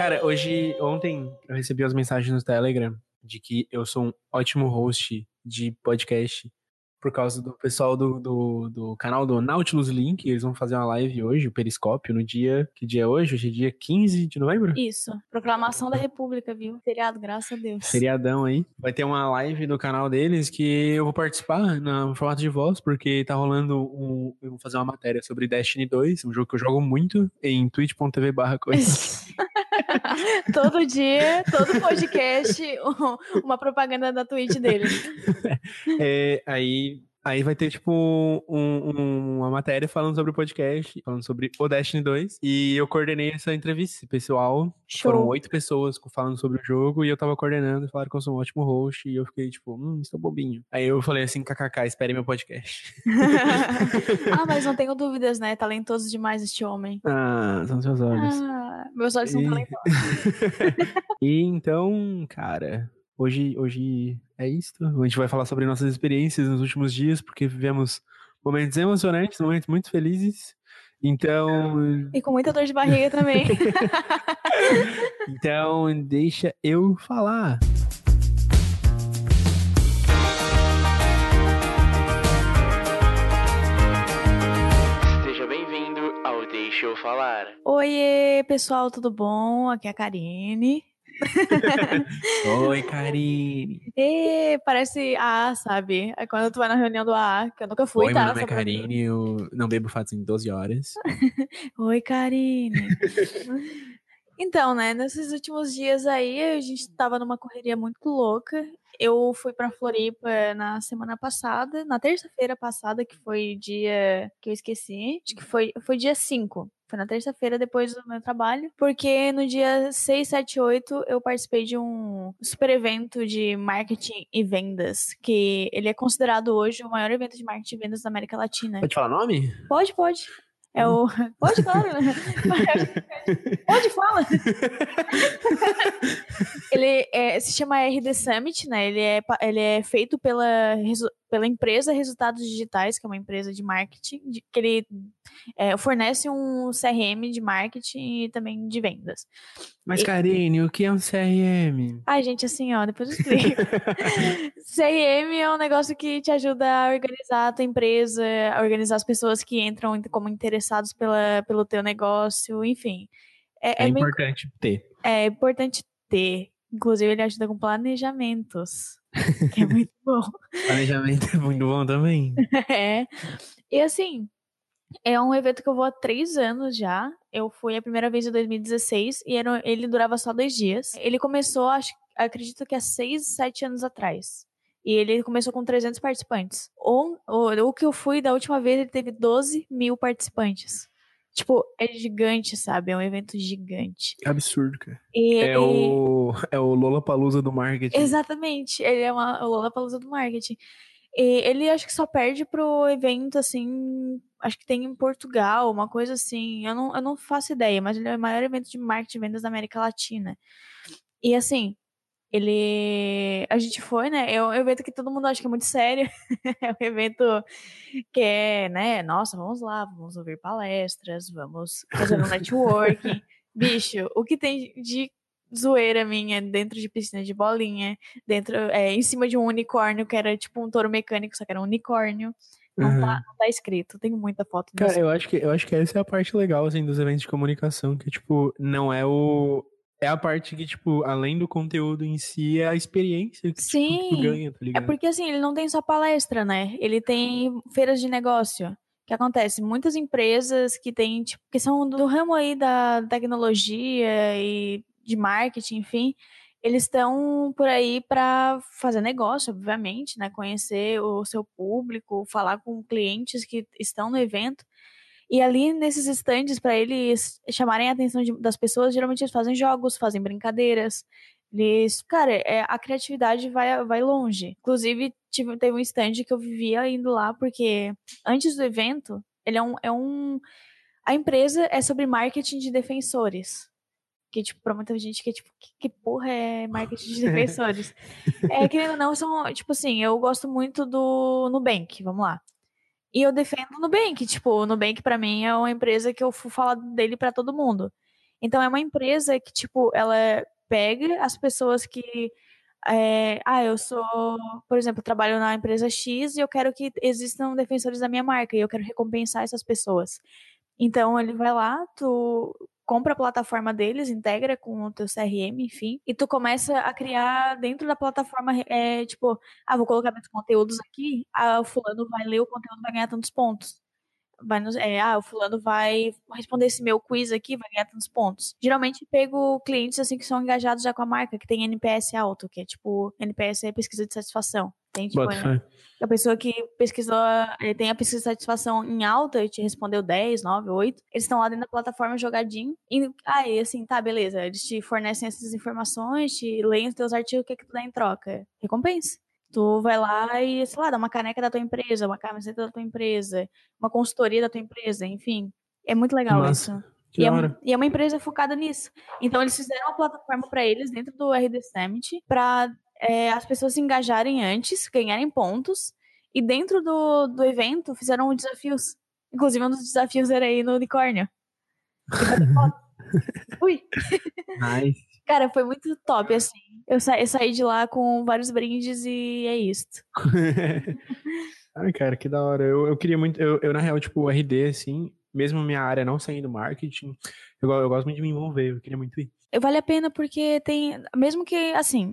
Cara, hoje, ontem, eu recebi as mensagens no Telegram de que eu sou um ótimo host de podcast por causa do pessoal do, do, do, canal do Nautilus Link. Eles vão fazer uma live hoje, o Periscópio, no dia. Que dia é hoje? Hoje é dia 15 de novembro? Isso. Proclamação da República, viu? Feriado, graças a Deus. Feriadão aí. Vai ter uma live no canal deles que eu vou participar no formato de voz, porque tá rolando um. Eu vou fazer uma matéria sobre Destiny 2, um jogo que eu jogo muito, em twitch.tv barra todo dia, todo podcast, uma propaganda da Twitch dele. É, aí Aí vai ter, tipo, um, um, uma matéria falando sobre o podcast, falando sobre o Destiny 2. E eu coordenei essa entrevista pessoal. Show. Foram oito pessoas falando sobre o jogo e eu tava coordenando. Falaram que eu sou um ótimo host. E eu fiquei, tipo, hum, estou bobinho. Aí eu falei assim, kkk, espere meu podcast. ah, mas não tenho dúvidas, né? Talentoso demais este homem. Ah, são seus olhos. Ah, meus olhos e... são talentosos. e então, cara, Hoje, hoje é isso. A gente vai falar sobre nossas experiências nos últimos dias, porque vivemos momentos emocionantes, momentos muito felizes. Então. E com muita dor de barriga também. então, deixa eu falar. Seja bem-vindo ao Deixa eu falar. Oiê, pessoal, tudo bom? Aqui é a Karine. Oi, Karine. E parece A, sabe? É quando tu vai na reunião do A, que eu nunca fui, Oi, tá? meu nome é Karine, eu não bebo fatos em 12 horas. Oi, Karine. então, né, nesses últimos dias aí, a gente tava numa correria muito louca. Eu fui pra Floripa na semana passada, na terça-feira passada, que foi dia que eu esqueci. Acho que foi, foi dia 5. Foi na terça-feira, depois do meu trabalho. Porque no dia 6, 7, 8, eu participei de um super evento de marketing e vendas. Que ele é considerado hoje o maior evento de marketing e vendas da América Latina. Pode falar nome? Pode, pode. É o. Pode, claro. Né? Pode, fala. ele é, se chama RD Summit, né? Ele é, ele é feito pela, pela empresa Resultados Digitais, que é uma empresa de marketing, de, que ele é, fornece um CRM de marketing e também de vendas. Mas, Karine, o que é um CRM? Ai, gente, assim, ó, depois eu explico. CRM é um negócio que te ajuda a organizar a tua empresa, a organizar as pessoas que entram como interessados pela, pelo teu negócio, enfim. É, é, é importante meio... ter. É importante ter. Inclusive, ele ajuda com planejamentos. É muito bom. Planejamento é muito bom também. É. E assim, é um evento que eu vou há três anos já. Eu fui a primeira vez em 2016 e era, ele durava só dois dias. Ele começou, acho, acredito que há seis, sete anos atrás. E ele começou com 300 participantes. O, o, o que eu fui da última vez, ele teve 12 mil participantes. Tipo, é gigante, sabe? É um evento gigante. Absurdo, cara. E é, o, é o Lola Palusa do marketing. Exatamente. Ele é uma, o Lola Palusa do marketing. E ele acho que só perde pro evento, assim. Acho que tem em Portugal, uma coisa assim. Eu não, eu não faço ideia, mas ele é o maior evento de marketing e vendas da América Latina. E assim, ele. A gente foi, né? É um evento que todo mundo acha que é muito sério. é um evento que é, né? Nossa, vamos lá, vamos ouvir palestras, vamos fazer um networking. Bicho, o que tem de zoeira minha dentro de piscina de bolinha, dentro, é, em cima de um unicórnio, que era tipo um touro mecânico, só que era um unicórnio. Não, uhum. tá, não tá escrito, tem muita foto. Cara, eu acho, que, eu acho que essa é a parte legal, assim, dos eventos de comunicação, que, tipo, não é o, é a parte que, tipo, além do conteúdo em si, é a experiência que Sim, tipo, tu ganha, tá é ligado? É porque, assim, ele não tem só palestra, né? Ele tem feiras de negócio. que acontece? Muitas empresas que têm, tipo, que são do ramo aí da tecnologia e de marketing, enfim, eles estão por aí para fazer negócio, obviamente, né? Conhecer o seu público, falar com clientes que estão no evento. E ali nesses estandes, para eles chamarem a atenção de, das pessoas, geralmente eles fazem jogos, fazem brincadeiras. Eles, cara, é, a criatividade vai, vai longe. Inclusive, tive, teve um stand que eu vivia indo lá, porque antes do evento, ele é um. É um a empresa é sobre marketing de defensores. Que, tipo, pra muita gente que, tipo, que, que porra é marketing de defensores? é, querendo ou não, são, tipo assim, eu gosto muito do Nubank, vamos lá. E eu defendo o Nubank, tipo, o Nubank para mim é uma empresa que eu falo dele para todo mundo. Então é uma empresa que, tipo, ela pega as pessoas que. É, ah, eu sou, por exemplo, trabalho na empresa X e eu quero que existam defensores da minha marca e eu quero recompensar essas pessoas. Então ele vai lá, tu compra a plataforma deles, integra com o teu CRM, enfim, e tu começa a criar dentro da plataforma, é, tipo, ah, vou colocar meus conteúdos aqui, ah, o fulano vai ler o conteúdo vai ganhar tantos pontos. Vai no, é, ah, o fulano vai responder esse meu quiz aqui, vai ganhar tantos pontos. Geralmente pego clientes assim que são engajados já com a marca, que tem NPS alto, que é tipo, NPS é pesquisa de satisfação. Tem, tipo, né? a pessoa que pesquisou, ele tem a pesquisa de satisfação em alta e te respondeu 10, 9, 8. Eles estão lá dentro da plataforma jogadinho. E aí, ah, assim, tá, beleza. Eles te fornecem essas informações, te leem os teus artigos, o que é que tu dá em troca? Recompensa. Tu vai lá e, sei lá, dá uma caneca da tua empresa, uma camiseta da tua empresa, uma consultoria da tua empresa, enfim. É muito legal Nossa. isso. E é, e é, uma empresa focada nisso. Então, eles fizeram uma plataforma para eles dentro do RD Summit para é, as pessoas se engajarem antes, ganharem pontos, e dentro do, do evento fizeram desafios. Inclusive, um dos desafios era ir no unicórnio. Ui! Nice. Cara, foi muito top, assim. Eu, sa eu, saí de lá com vários brindes e é isso. Ai, cara, que da hora. Eu, eu queria muito. Eu, eu, na real, tipo, RD, assim, mesmo minha área não saindo marketing, eu, eu gosto muito de me envolver. Eu queria muito ir. Vale a pena porque tem. Mesmo que, assim,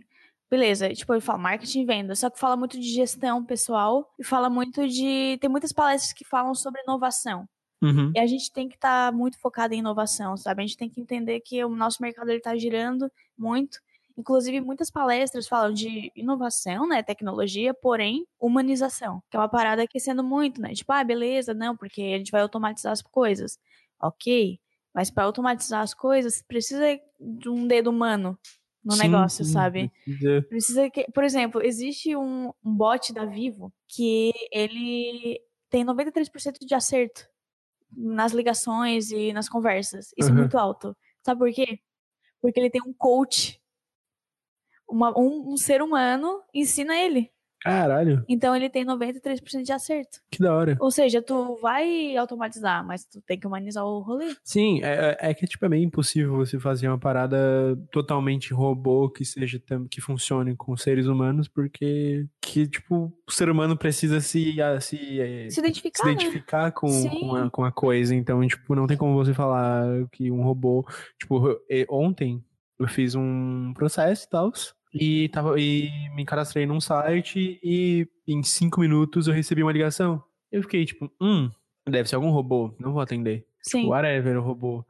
Beleza, tipo, ele fala marketing e venda, só que fala muito de gestão pessoal e fala muito de. Tem muitas palestras que falam sobre inovação. Uhum. E a gente tem que estar tá muito focado em inovação, sabe? A gente tem que entender que o nosso mercado está girando muito. Inclusive, muitas palestras falam de inovação, né? Tecnologia, porém, humanização. Que é uma parada que sendo muito, né? Tipo, ah, beleza, não, porque a gente vai automatizar as coisas. Ok. Mas para automatizar as coisas, precisa de um dedo humano no sim, negócio, sim, sabe? Precisa. precisa que, por exemplo, existe um, um bot da Vivo que ele tem 93% de acerto nas ligações e nas conversas. Isso uhum. é muito alto. Sabe por quê? Porque ele tem um coach. Uma, um, um ser humano ensina ele. Caralho. Então ele tem 93% de acerto. Que da hora. Ou seja, tu vai automatizar, mas tu tem que humanizar o rolê. Sim, é, é, é que tipo, é meio impossível você fazer uma parada totalmente robô que seja que funcione com seres humanos, porque que, tipo, o ser humano precisa se se, é, se identificar, se identificar né? com, com a, com, a, coisa. Então, tipo, não tem como você falar que um robô. Tipo, ontem eu fiz um processo e tal. E, tava, e me cadastrei num site e em cinco minutos eu recebi uma ligação. Eu fiquei tipo, hum, deve ser algum robô, não vou atender. Tipo, Sim. Tipo, whatever, o robô.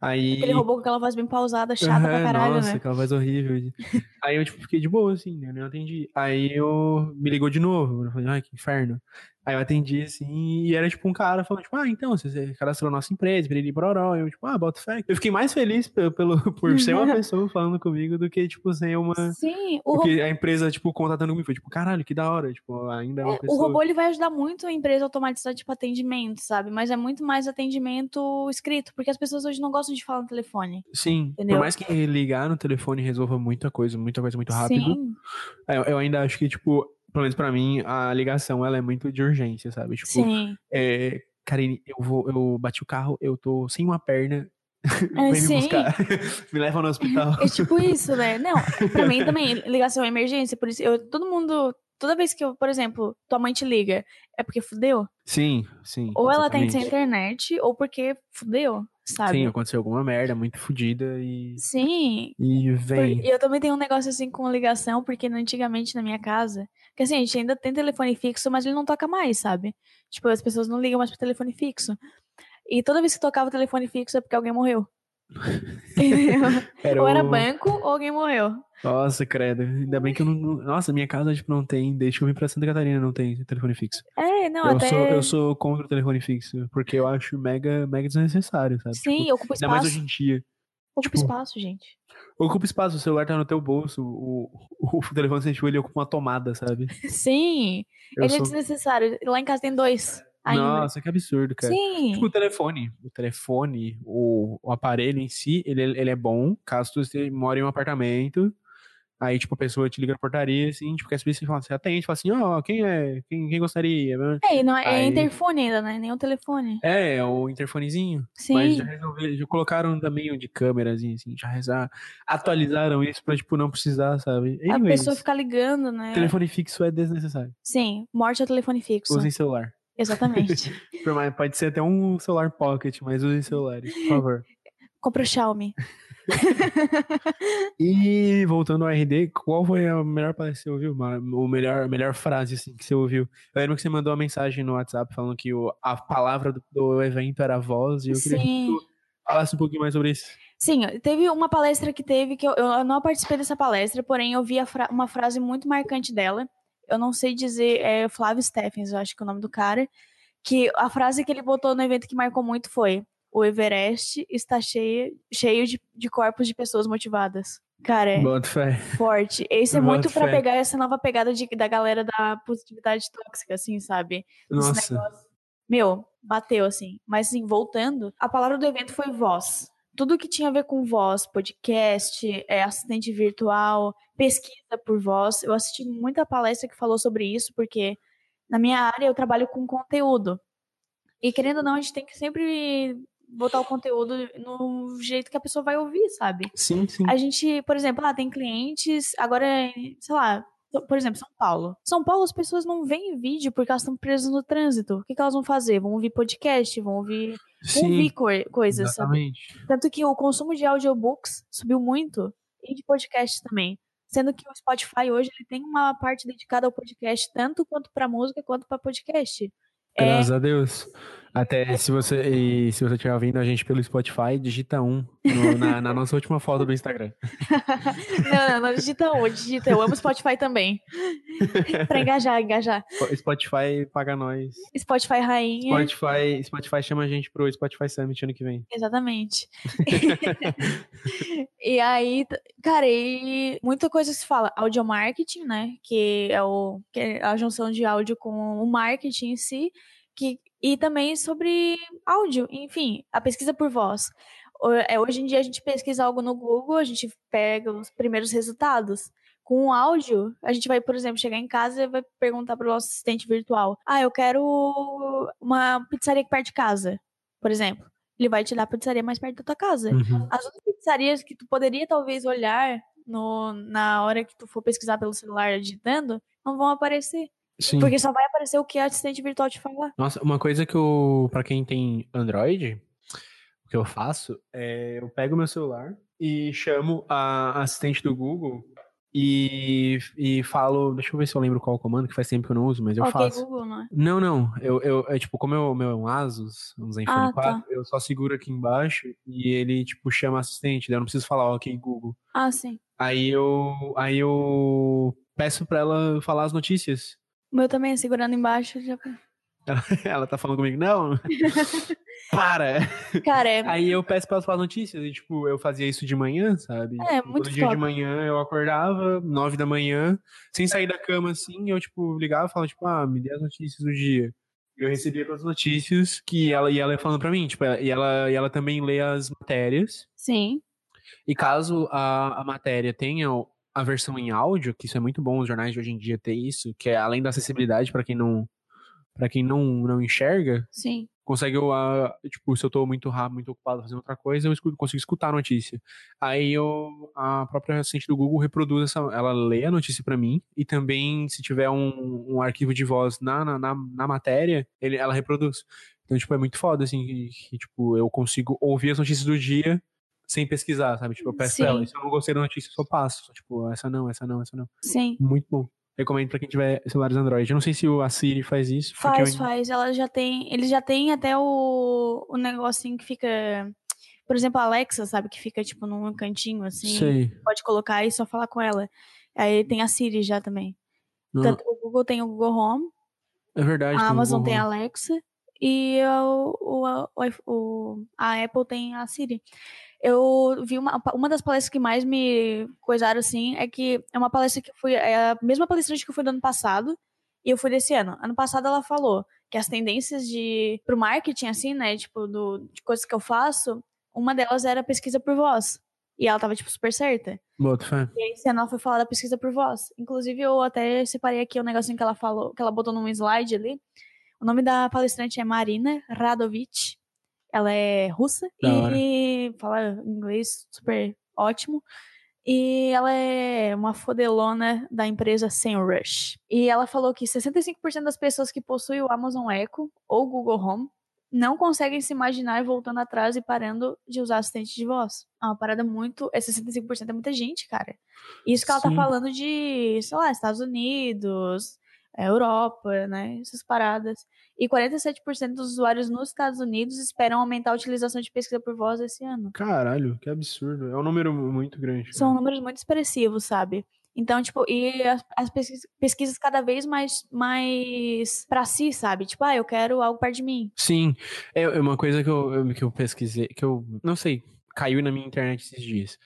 Aí... Aquele robô com aquela voz bem pausada, chata uhum, pra caralho, nossa, né? aquela voz horrível. Aí eu, tipo, fiquei de boa, assim, né? Eu não atendi. Aí eu me ligou de novo. Eu falei, ai, que inferno. Aí eu atendi, assim, e era tipo um cara falando, tipo, ah, então, você cadastrou nossa empresa, piriri pororó. Eu, tipo, ah, bota fé. Eu fiquei mais feliz pelo, por ser uma pessoa falando comigo do que, tipo, ser uma. Sim, o Porque a empresa, tipo, contatando comigo. Foi, tipo, caralho, que da hora. Tipo, ainda é uma é, pessoa. O robô, ele vai ajudar muito a empresa a automatizar, tipo, atendimento, sabe? Mas é muito mais atendimento escrito, porque as pessoas hoje não gostam de falar no telefone. Sim. Entendeu? Por mais que ligar no telefone resolva muita coisa, muita coisa muito rápido. Sim. Eu, eu ainda acho que, tipo, pelo menos pra mim, a ligação ela é muito de urgência, sabe? Tipo, sim. É, Karine, eu vou, eu bati o carro, eu tô sem uma perna. É, Vem me buscar. me leva no hospital. É tipo isso, né? Não, pra mim também, ligação é emergência, por isso eu, todo mundo, toda vez que eu, por exemplo, tua mãe te liga, é porque fudeu? Sim, sim. Ou ela tem sem internet, ou porque fudeu sabe? Sim, aconteceu alguma merda muito fodida e. Sim. E vem. E eu também tenho um negócio assim com ligação, porque antigamente na minha casa. Porque assim, a gente ainda tem telefone fixo, mas ele não toca mais, sabe? Tipo, as pessoas não ligam mais pro telefone fixo. E toda vez que tocava o telefone fixo é porque alguém morreu. era ou era banco ou alguém morreu. Nossa, credo. Ainda bem que eu não. Nossa, minha casa tipo, não tem. Desde que eu vim pra Santa Catarina não tem telefone fixo. É, não, eu até. Sou, eu sou contra o telefone fixo, porque eu acho mega, mega desnecessário, sabe? Sim, tipo, ocupa espaço. Ainda mais hoje em dia. Ocupa tipo, espaço, gente. Ocupa espaço, o celular tá no teu bolso, o, o, o telefone sem ele ocupa uma tomada, sabe? Sim, eu ele é sou... é desnecessário. Lá em casa tem dois. Ainda. Nossa, que absurdo, cara. Sim. Tipo, o telefone. O telefone, o, o aparelho em si, ele, ele é bom caso você mora em um apartamento Aí, tipo, a pessoa te liga na portaria, assim, tipo, quer saber se fala, você atende, fala assim, ó, oh, quem é? Quem, quem gostaria? É, não é, é Aí... é interfone ainda, né? Nem o telefone. É, é o interfonezinho. Sim. Mas já resolveram, já colocaram também um de câmerazinho, assim, já rezar, atualizaram isso pra, tipo, não precisar, sabe? Anyways, a pessoa ficar ligando, né? Telefone fixo é desnecessário. Sim, morte ao telefone fixo. Usem celular. Exatamente. Pode ser até um celular pocket, mas usem celular, por favor. Compra o Xiaomi. e voltando ao RD, qual foi a melhor palestra que você ouviu? O melhor, a melhor frase assim, que você ouviu? Eu lembro que você mandou uma mensagem no WhatsApp falando que o, a palavra do, do evento era voz, e eu queria Sim. que tu falasse um pouquinho mais sobre isso. Sim, teve uma palestra que teve que eu, eu não participei dessa palestra, porém eu vi fra uma frase muito marcante dela. Eu não sei dizer, é Flávio Steffens, eu acho que é o nome do cara. Que a frase que ele botou no evento que marcou muito foi: o Everest está cheio, cheio de, de corpos de pessoas motivadas. Cara, é forte. Esse é muito para pegar essa nova pegada de, da galera da positividade tóxica, assim, sabe? Nossa. Meu, bateu, assim. Mas, assim, voltando, a palavra do evento foi voz. Tudo que tinha a ver com voz, podcast, é, assistente virtual, pesquisa por voz. Eu assisti muita palestra que falou sobre isso, porque na minha área eu trabalho com conteúdo. E querendo ou não, a gente tem que sempre botar o conteúdo no jeito que a pessoa vai ouvir, sabe? Sim, sim. A gente, por exemplo, ah, tem clientes, agora, sei lá, por exemplo, São Paulo. São Paulo, as pessoas não veem vídeo porque elas estão presas no trânsito. O que, que elas vão fazer? Vão ouvir podcast, vão ouvir, Sim, ouvir co coisas, exatamente. sabe? Tanto que o consumo de audiobooks subiu muito e de podcast também. Sendo que o Spotify hoje ele tem uma parte dedicada ao podcast, tanto quanto para música quanto para podcast. Graças é... a Deus. Até se você e se você estiver ouvindo a gente pelo Spotify, digita um no, na, na, nossa última foto do Instagram. não, não, não digita um, digita eu amo Spotify também. pra engajar, engajar. Spotify paga nós. Spotify rainha. Spotify, Spotify chama a gente pro Spotify Summit ano que vem. Exatamente. e aí, cara, e muita coisa se fala, audio marketing, né? Que é, o, que é a junção de áudio com o marketing em si que, e também sobre áudio, enfim, a pesquisa por voz. É, hoje em dia a gente pesquisa algo no Google, a gente pega os primeiros resultados. Com o áudio, a gente vai, por exemplo, chegar em casa e vai perguntar para o nosso assistente virtual: Ah, eu quero uma pizzaria aqui perto de casa, por exemplo. Ele vai te dar a pizzaria mais perto da tua casa. Uhum. As outras pizzarias que tu poderia talvez olhar no, na hora que tu for pesquisar pelo celular digitando, não vão aparecer. Sim. Porque só vai aparecer o que a assistente virtual te falar. Nossa, uma coisa que eu, pra quem tem Android, o que eu faço é eu pego meu celular e chamo a assistente do Google e, e falo, deixa eu ver se eu lembro qual o comando, que faz tempo que eu não uso, mas eu okay, faço. Google, não é? Não, não, eu, eu, é tipo, como o meu é um Asus, um Zenfone ah, 4, tá. eu só seguro aqui embaixo e ele, tipo, chama a assistente, daí eu não preciso falar, ok, Google. Ah, sim. Aí eu, aí eu peço pra ela falar as notícias. O meu também, segurando embaixo. Já... Ela, ela tá falando comigo, não. Para! Cara, é... Aí eu peço pra ela falar notícias. E, tipo, eu fazia isso de manhã, sabe? É, muito Todo dia de manhã eu acordava, nove da manhã, sem sair da cama, assim, eu, tipo, ligava e falava, tipo, ah, me dê as notícias do dia. Eu recebia as notícias que ela ia falando pra mim, tipo, e ela, e ela também lê as matérias. Sim. E caso a, a matéria tenha a versão em áudio, que isso é muito bom os jornais de hoje em dia ter isso, que é além da acessibilidade para quem não para quem não não enxerga. Sim. Consegue eu, uh, tipo, se eu tô muito rápido, muito ocupado fazendo outra coisa, eu escuto, consigo escutar a notícia. Aí eu a própria assistente do Google reproduz essa, ela lê a notícia para mim e também se tiver um, um arquivo de voz na, na, na, na matéria, ele, ela reproduz. Então, tipo, é muito foda, assim, que, que, tipo, eu consigo ouvir as notícias do dia sem pesquisar, sabe? Tipo, eu peço Sim. pra ela, se eu não gostei da notícia, eu só passo. Só, tipo, essa não, essa não, essa não. Sim. Muito bom. Recomendo pra quem tiver celulares Android. Eu não sei se a Siri faz isso. Faz, faz. Ela já tem. Ele já tem até o, o negocinho que fica. Por exemplo, a Alexa, sabe? Que fica, tipo, num cantinho assim. Sei. Pode colocar e só falar com ela. Aí tem a Siri já também. Não. Tanto o Google tem o Google Home. É verdade. A Amazon tem, tem a Alexa. E o, o, o, a Apple tem a Siri eu vi uma, uma das palestras que mais me coisaram, assim, é que é uma palestra que foi é a mesma palestrante que eu fui do ano passado e eu fui desse ano. Ano passado ela falou que as tendências de pro marketing, assim, né, tipo, do, de coisas que eu faço, uma delas era pesquisa por voz. E ela tava, tipo, super certa. Boto fé. E aí, ela foi falar da pesquisa por voz. Inclusive, eu até separei aqui o um negocinho que ela falou, que ela botou num slide ali. O nome da palestrante é Marina Radovich. Ela é russa Da e fala inglês super ótimo. E ela é uma fodelona da empresa SEMrush. E ela falou que 65% das pessoas que possuem o Amazon Echo ou Google Home não conseguem se imaginar voltando atrás e parando de usar assistente de voz. É uma parada muito. É 65% é muita gente, cara. Isso que ela tá Sim. falando de, sei lá, Estados Unidos, é, Europa, né? Essas paradas. E 47% dos usuários nos Estados Unidos esperam aumentar a utilização de pesquisa por voz esse ano. Caralho, que absurdo. É um número muito grande. São cara. números muito expressivos, sabe? Então, tipo, e as, as pesquis- pesquisas cada vez mais, mais pra si, sabe? Tipo, ah, eu quero algo perto de mim. Sim, é é uma coisa que eu- que eu pesquisei, que eu não sei, caiu na minha internet esses dias.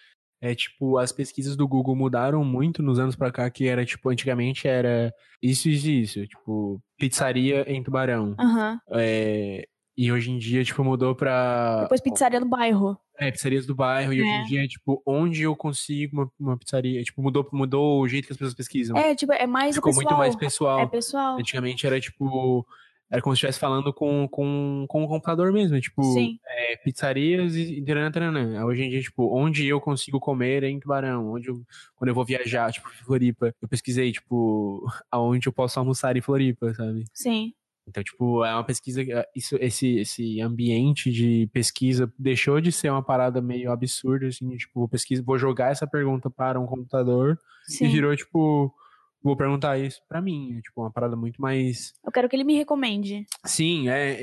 É tipo, as pesquisas do Google mudaram muito nos anos pra cá, que era tipo, antigamente era isso, isso e isso, tipo, pizzaria em Tubarão. Aham. É, e hoje em dia, tipo, mudou pra. Depois pizzaria no bairro. É, pizzarias do bairro, e hoje É. em dia é tipo, onde eu consigo uma, uma pizzaria. Tipo, mudou, mudou o jeito que as pessoas pesquisam. É, tipo, é mais Ficou pessoal. muito mais pessoal. É pessoal. Antigamente era tipo. Era como se estivesse falando com, com, com o computador mesmo. Tipo, é, pizzarias e e taranã. Hoje em dia, tipo, onde eu consigo comer é em Tubarão. Onde eu, quando eu vou viajar, tipo, Floripa. Eu pesquisei, tipo, aonde eu posso almoçar em Floripa, sabe? Sim. Então, tipo, é uma pesquisa. Isso, esse, esse ambiente de pesquisa deixou de ser uma parada meio absurda, assim, tipo, pesquisa, vou jogar essa pergunta para um computador e Sim. virou, tipo, vou perguntar isso pra mim. Tipo, uma parada muito mais. Eu quero que ele me recomende. Sim, é.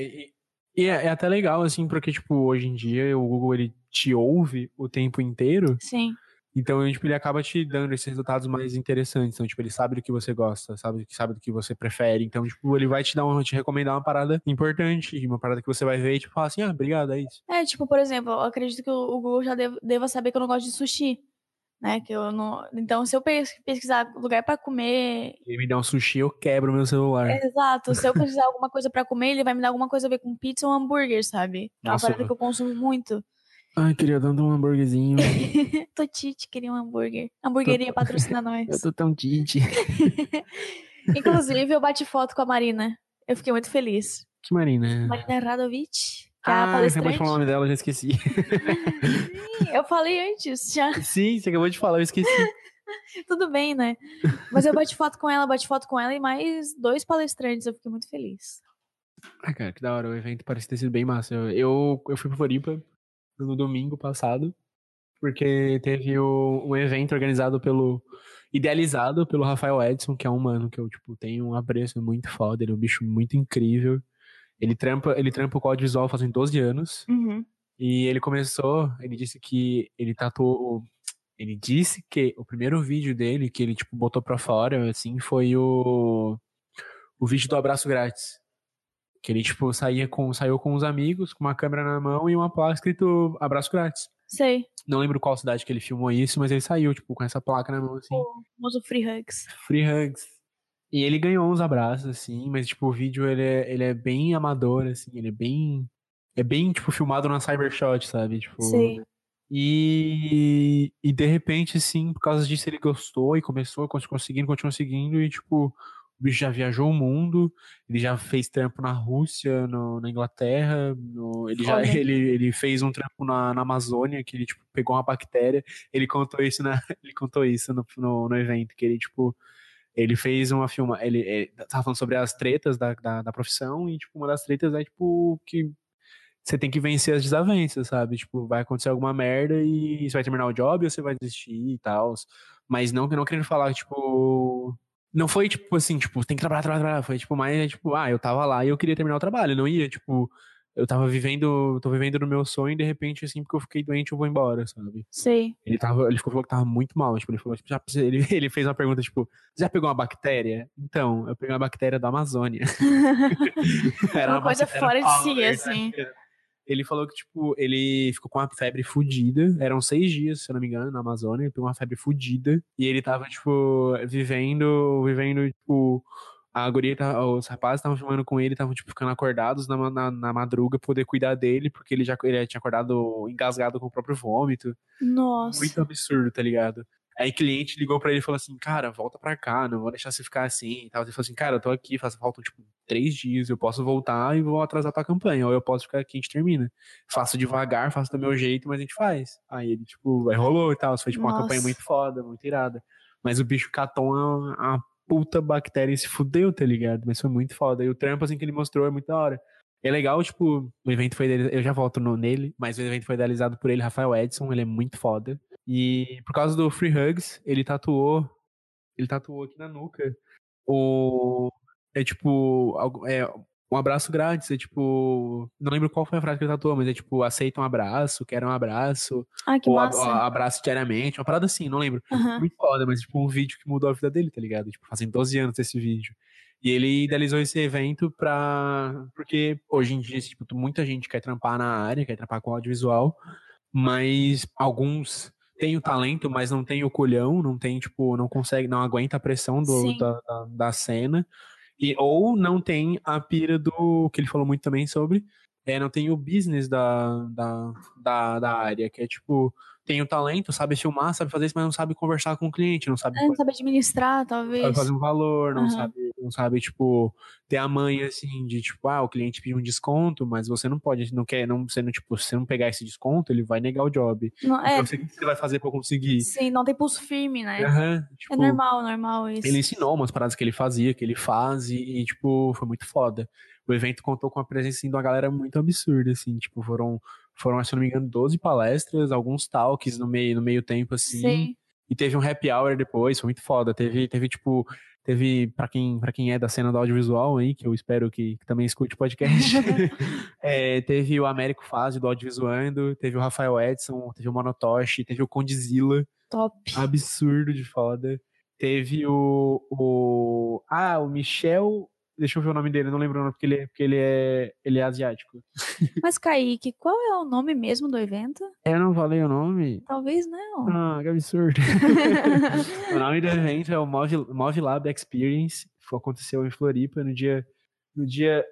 E, é, é até legal, assim, porque, tipo, hoje em dia o Google ele te ouve o tempo inteiro. Sim. Então, tipo, ele acaba te dando esses resultados mais interessantes. Então, tipo, ele sabe do que você gosta, sabe, sabe do que você prefere. Então, tipo, ele vai te dar um, te recomendar uma parada importante, uma parada que você vai ver e, tipo, falar assim, ah, obrigado, é isso. É, tipo, por exemplo, eu acredito que o o Google já deva, deva saber que eu não gosto de sushi. Né? Que eu não... Então, se eu pes- pesquisar lugar pra comer. Ele me dá um sushi, eu quebro meu celular. Exato. Se eu pesquisar alguma coisa pra comer, ele vai me dar alguma coisa a ver com pizza ou hambúrguer, sabe? É uma parada que eu consumo muito. Ai, queria dando um hambúrguerzinho. Totite queria um hambúrguer. Hamburgueria patrocina nós. eu tô tão tite. Inclusive, eu bati foto com a Marina. Eu fiquei muito feliz. Que Marina. Marina Radovich, que é Ah, você acabou de falar o nome dela, eu já esqueci. Sim, eu falei antes, já. Sim, você acabou de falar, eu esqueci. Tudo bem, né? Mas eu bati foto com ela, bati foto com ela e mais dois palestrantes. Eu fiquei muito feliz. Ah, cara, que da hora. O evento parece ter sido bem massa. Eu, eu, eu fui pro Floripa no domingo passado, porque teve o, um evento organizado pelo. idealizado pelo Rafael Edson, que é um mano que eu, tipo, tenho um apreço muito foda. Ele é um bicho muito incrível. Ele trampa, ele trampa o código visual fazem 12 anos. Uhum. E ele começou, ele disse que ele tatuou. Ele disse que o primeiro vídeo dele, que ele, tipo, botou pra fora, assim, foi o. O vídeo do abraço grátis. Que ele, tipo, saía com, saiu com os amigos, com uma câmera na mão e uma placa escrito abraço grátis. Sei. Não lembro qual cidade que ele filmou isso, mas ele saiu, tipo, com essa placa na mão, assim. O famoso Free Hugs. Free hugs. E ele ganhou uns abraços, assim, mas, tipo, o vídeo, ele é, ele é bem amador, assim, ele é bem... É bem, tipo, filmado na Cybershot, sabe? Tipo... Sei. E, e de repente, assim, por causa disso ele gostou e começou, cons- conseguindo, continuou seguindo e, tipo, o bicho já viajou o mundo, ele já fez trampo na Rússia, no- na Inglaterra, no- ele já Olha. ele, ele fez um trampo na, na Amazônia, que ele, tipo, pegou uma bactéria, ele contou isso, na, ele contou isso no, no, no evento, que ele, tipo, ele fez uma filma, ele, ele tava falando sobre as tretas da, da, da profissão e, tipo, uma das tretas é, tipo, que você tem que vencer as desavenças, sabe? Tipo, vai acontecer alguma merda e você vai terminar o job ou você vai desistir e tal. Mas não, não querendo falar, tipo. Não foi tipo assim, tipo, tem que trabalhar, trabalhar, trabalhar. Foi tipo, mais tipo, ah, eu tava lá e eu queria terminar o trabalho. Não ia, tipo, eu tava vivendo, tô vivendo no meu sonho e de repente, assim, porque eu fiquei doente, eu vou embora, sabe? Sei. Ele tava, ele ficou falou que tava muito mal. Tipo, ele falou, tipo, já, ele, ele fez uma pergunta, tipo, já pegou uma bactéria? Então, eu peguei uma bactéria da Amazônia. Era Uma coisa bactéria fora de si, assim. né? Ele falou que, tipo, ele ficou com uma febre fudida. Eram seis dias, se eu não me engano, na Amazônia. Ele pegou uma febre fudida. E ele tava, tipo, vivendo, vivendo, tipo, A guria, tá, os rapazes estavam filmando com ele, estavam, tipo, ficando acordados na, na, na, madruga pra poder cuidar dele, porque ele já ele tinha acordado engasgado com o próprio vômito. Nossa. Muito absurdo, tá ligado? Aí o cliente ligou pra ele e falou assim, cara, volta pra cá, não vou deixar você ficar assim e tal. Ele falou assim, cara, eu tô aqui, faz falta, tipo, três dias, eu posso voltar e vou atrasar tua campanha, ou eu posso ficar aqui e a gente termina. Faço devagar, faço do meu jeito, mas a gente faz. Aí ele, tipo, aí rolou e tal, foi, tipo, Nossa. uma campanha muito foda, muito irada. Mas o bicho catou uma puta bactéria e se fudeu, tá ligado? Mas foi muito foda. E o trampo, assim, que ele mostrou é muito da hora. É legal, tipo, o evento foi. Eu já volto no, nele, mas o evento foi idealizado por ele, Rafael Edson, ele é muito foda. E por causa do Free Hugs, ele tatuou. Ele tatuou aqui na nuca. O. É tipo. É, um abraço grátis, é tipo. Não lembro qual foi a frase que ele tatuou, mas é tipo, aceita um abraço, quero um abraço. Ah, que ou massa. A, abraço diariamente, uma parada assim, não lembro. Uhum. Muito foda, mas tipo, um vídeo que mudou a vida dele, tá ligado? Tipo, fazem 12 anos esse vídeo. E ele idealizou esse evento pra. Porque hoje em dia, tipo, muita gente quer trampar na área, quer trampar com audiovisual, mas alguns têm o talento, mas não tem o colhão, não tem, tipo, não consegue, não aguenta a pressão do, da, da, da cena. E, ou não tem a pira do que ele falou muito também sobre. É, não tem o business da, da, da, da área, que é tipo, tem o talento, sabe filmar, sabe fazer isso, mas não sabe conversar com o cliente, não sabe. É, não sabe administrar, talvez. Sabe fazer um valor, não uhum. sabe, não sabe, tipo, ter a mãe assim de tipo, ah, o cliente pediu um desconto, mas você não pode, não quer, não, você não, tipo, se não pegar esse desconto, ele vai negar o job. Não, é. Então, você, o que você vai fazer pra conseguir? Sim, não tem pulso firme, né? Uhum, tipo, é normal, normal isso. Ele ensinou umas paradas que ele fazia, que ele faz, e, e tipo, foi muito foda. O evento contou com a presença assim, de uma galera muito absurda, assim, tipo, foram foram, se não me engano, 12 palestras, alguns talks no meio, no meio tempo, assim. Sim. E teve um happy hour depois, foi muito foda. Teve, teve tipo, teve, para quem, pra quem é da cena do audiovisual aí, que eu espero que, que também escute o podcast, é, teve o Américo Fase do Audiovisuando, teve o Rafael Edson, teve o Monotoshi, teve o Condizila. Top. Absurdo de foda. Teve o, o. Ah, o Michel Deixa eu ver o nome dele, não lembro o nome, porque ele, é, porque ele, é, ele é asiático. Mas, Kaique, qual é o nome mesmo do evento? Eu não falei o nome. Talvez não. Ah, que absurdo. o nome do evento é o Move, Lab Experience. Aconteceu em Floripa no dia, no dia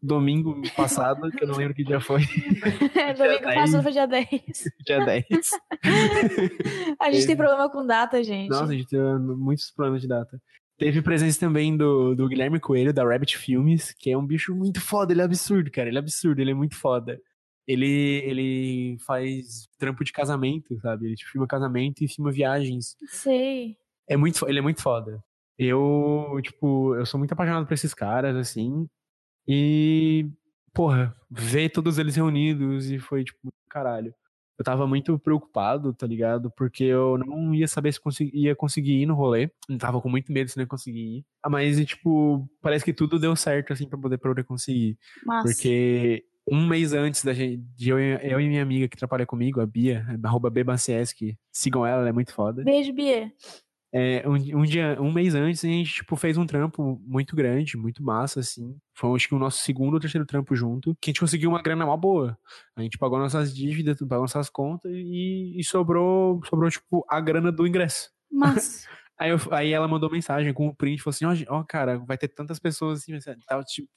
domingo passado, que eu não lembro que dia foi. domingo passado foi dia 10. dia 10. a gente tem problema com data, gente. Nossa, a gente tem muitos problemas de data. Teve presença também do, do Guilherme Coelho, da Rabbit Filmes, que é um bicho muito foda, ele é absurdo, cara, ele é absurdo, ele é muito foda. Ele, ele faz trampo de casamento, sabe? Ele tipo, filma casamento e filma viagens. Sei. É muito, ele é muito foda. Eu, tipo, eu sou muito apaixonado por esses caras, assim. E, porra, ver todos eles reunidos e foi, tipo, caralho eu tava muito preocupado, tá ligado? Porque eu não ia saber se consegui, ia conseguir ir no rolê. Eu tava com muito medo se não ia conseguir ir. Ah, mas, tipo, parece que tudo deu certo, assim, pra poder, pra poder conseguir. Massa. Porque um mês antes da gente, de eu, eu e minha amiga que trabalha comigo, a Bia, arroba que sigam ela, ela é muito foda. Beijo, Bia. É, um, um, dia, um mês antes, a gente, tipo, fez um trampo muito grande, muito massa, assim. Foi, acho que, o nosso segundo ou terceiro trampo junto, que a gente conseguiu uma grana mal boa. A gente pagou nossas dívidas, pagou nossas contas e, e sobrou, sobrou, tipo, a grana do ingresso. Mas... Aí, eu, aí ela mandou mensagem com o print, falou assim, ó, oh, cara, vai ter tantas pessoas assim, tal, tipo,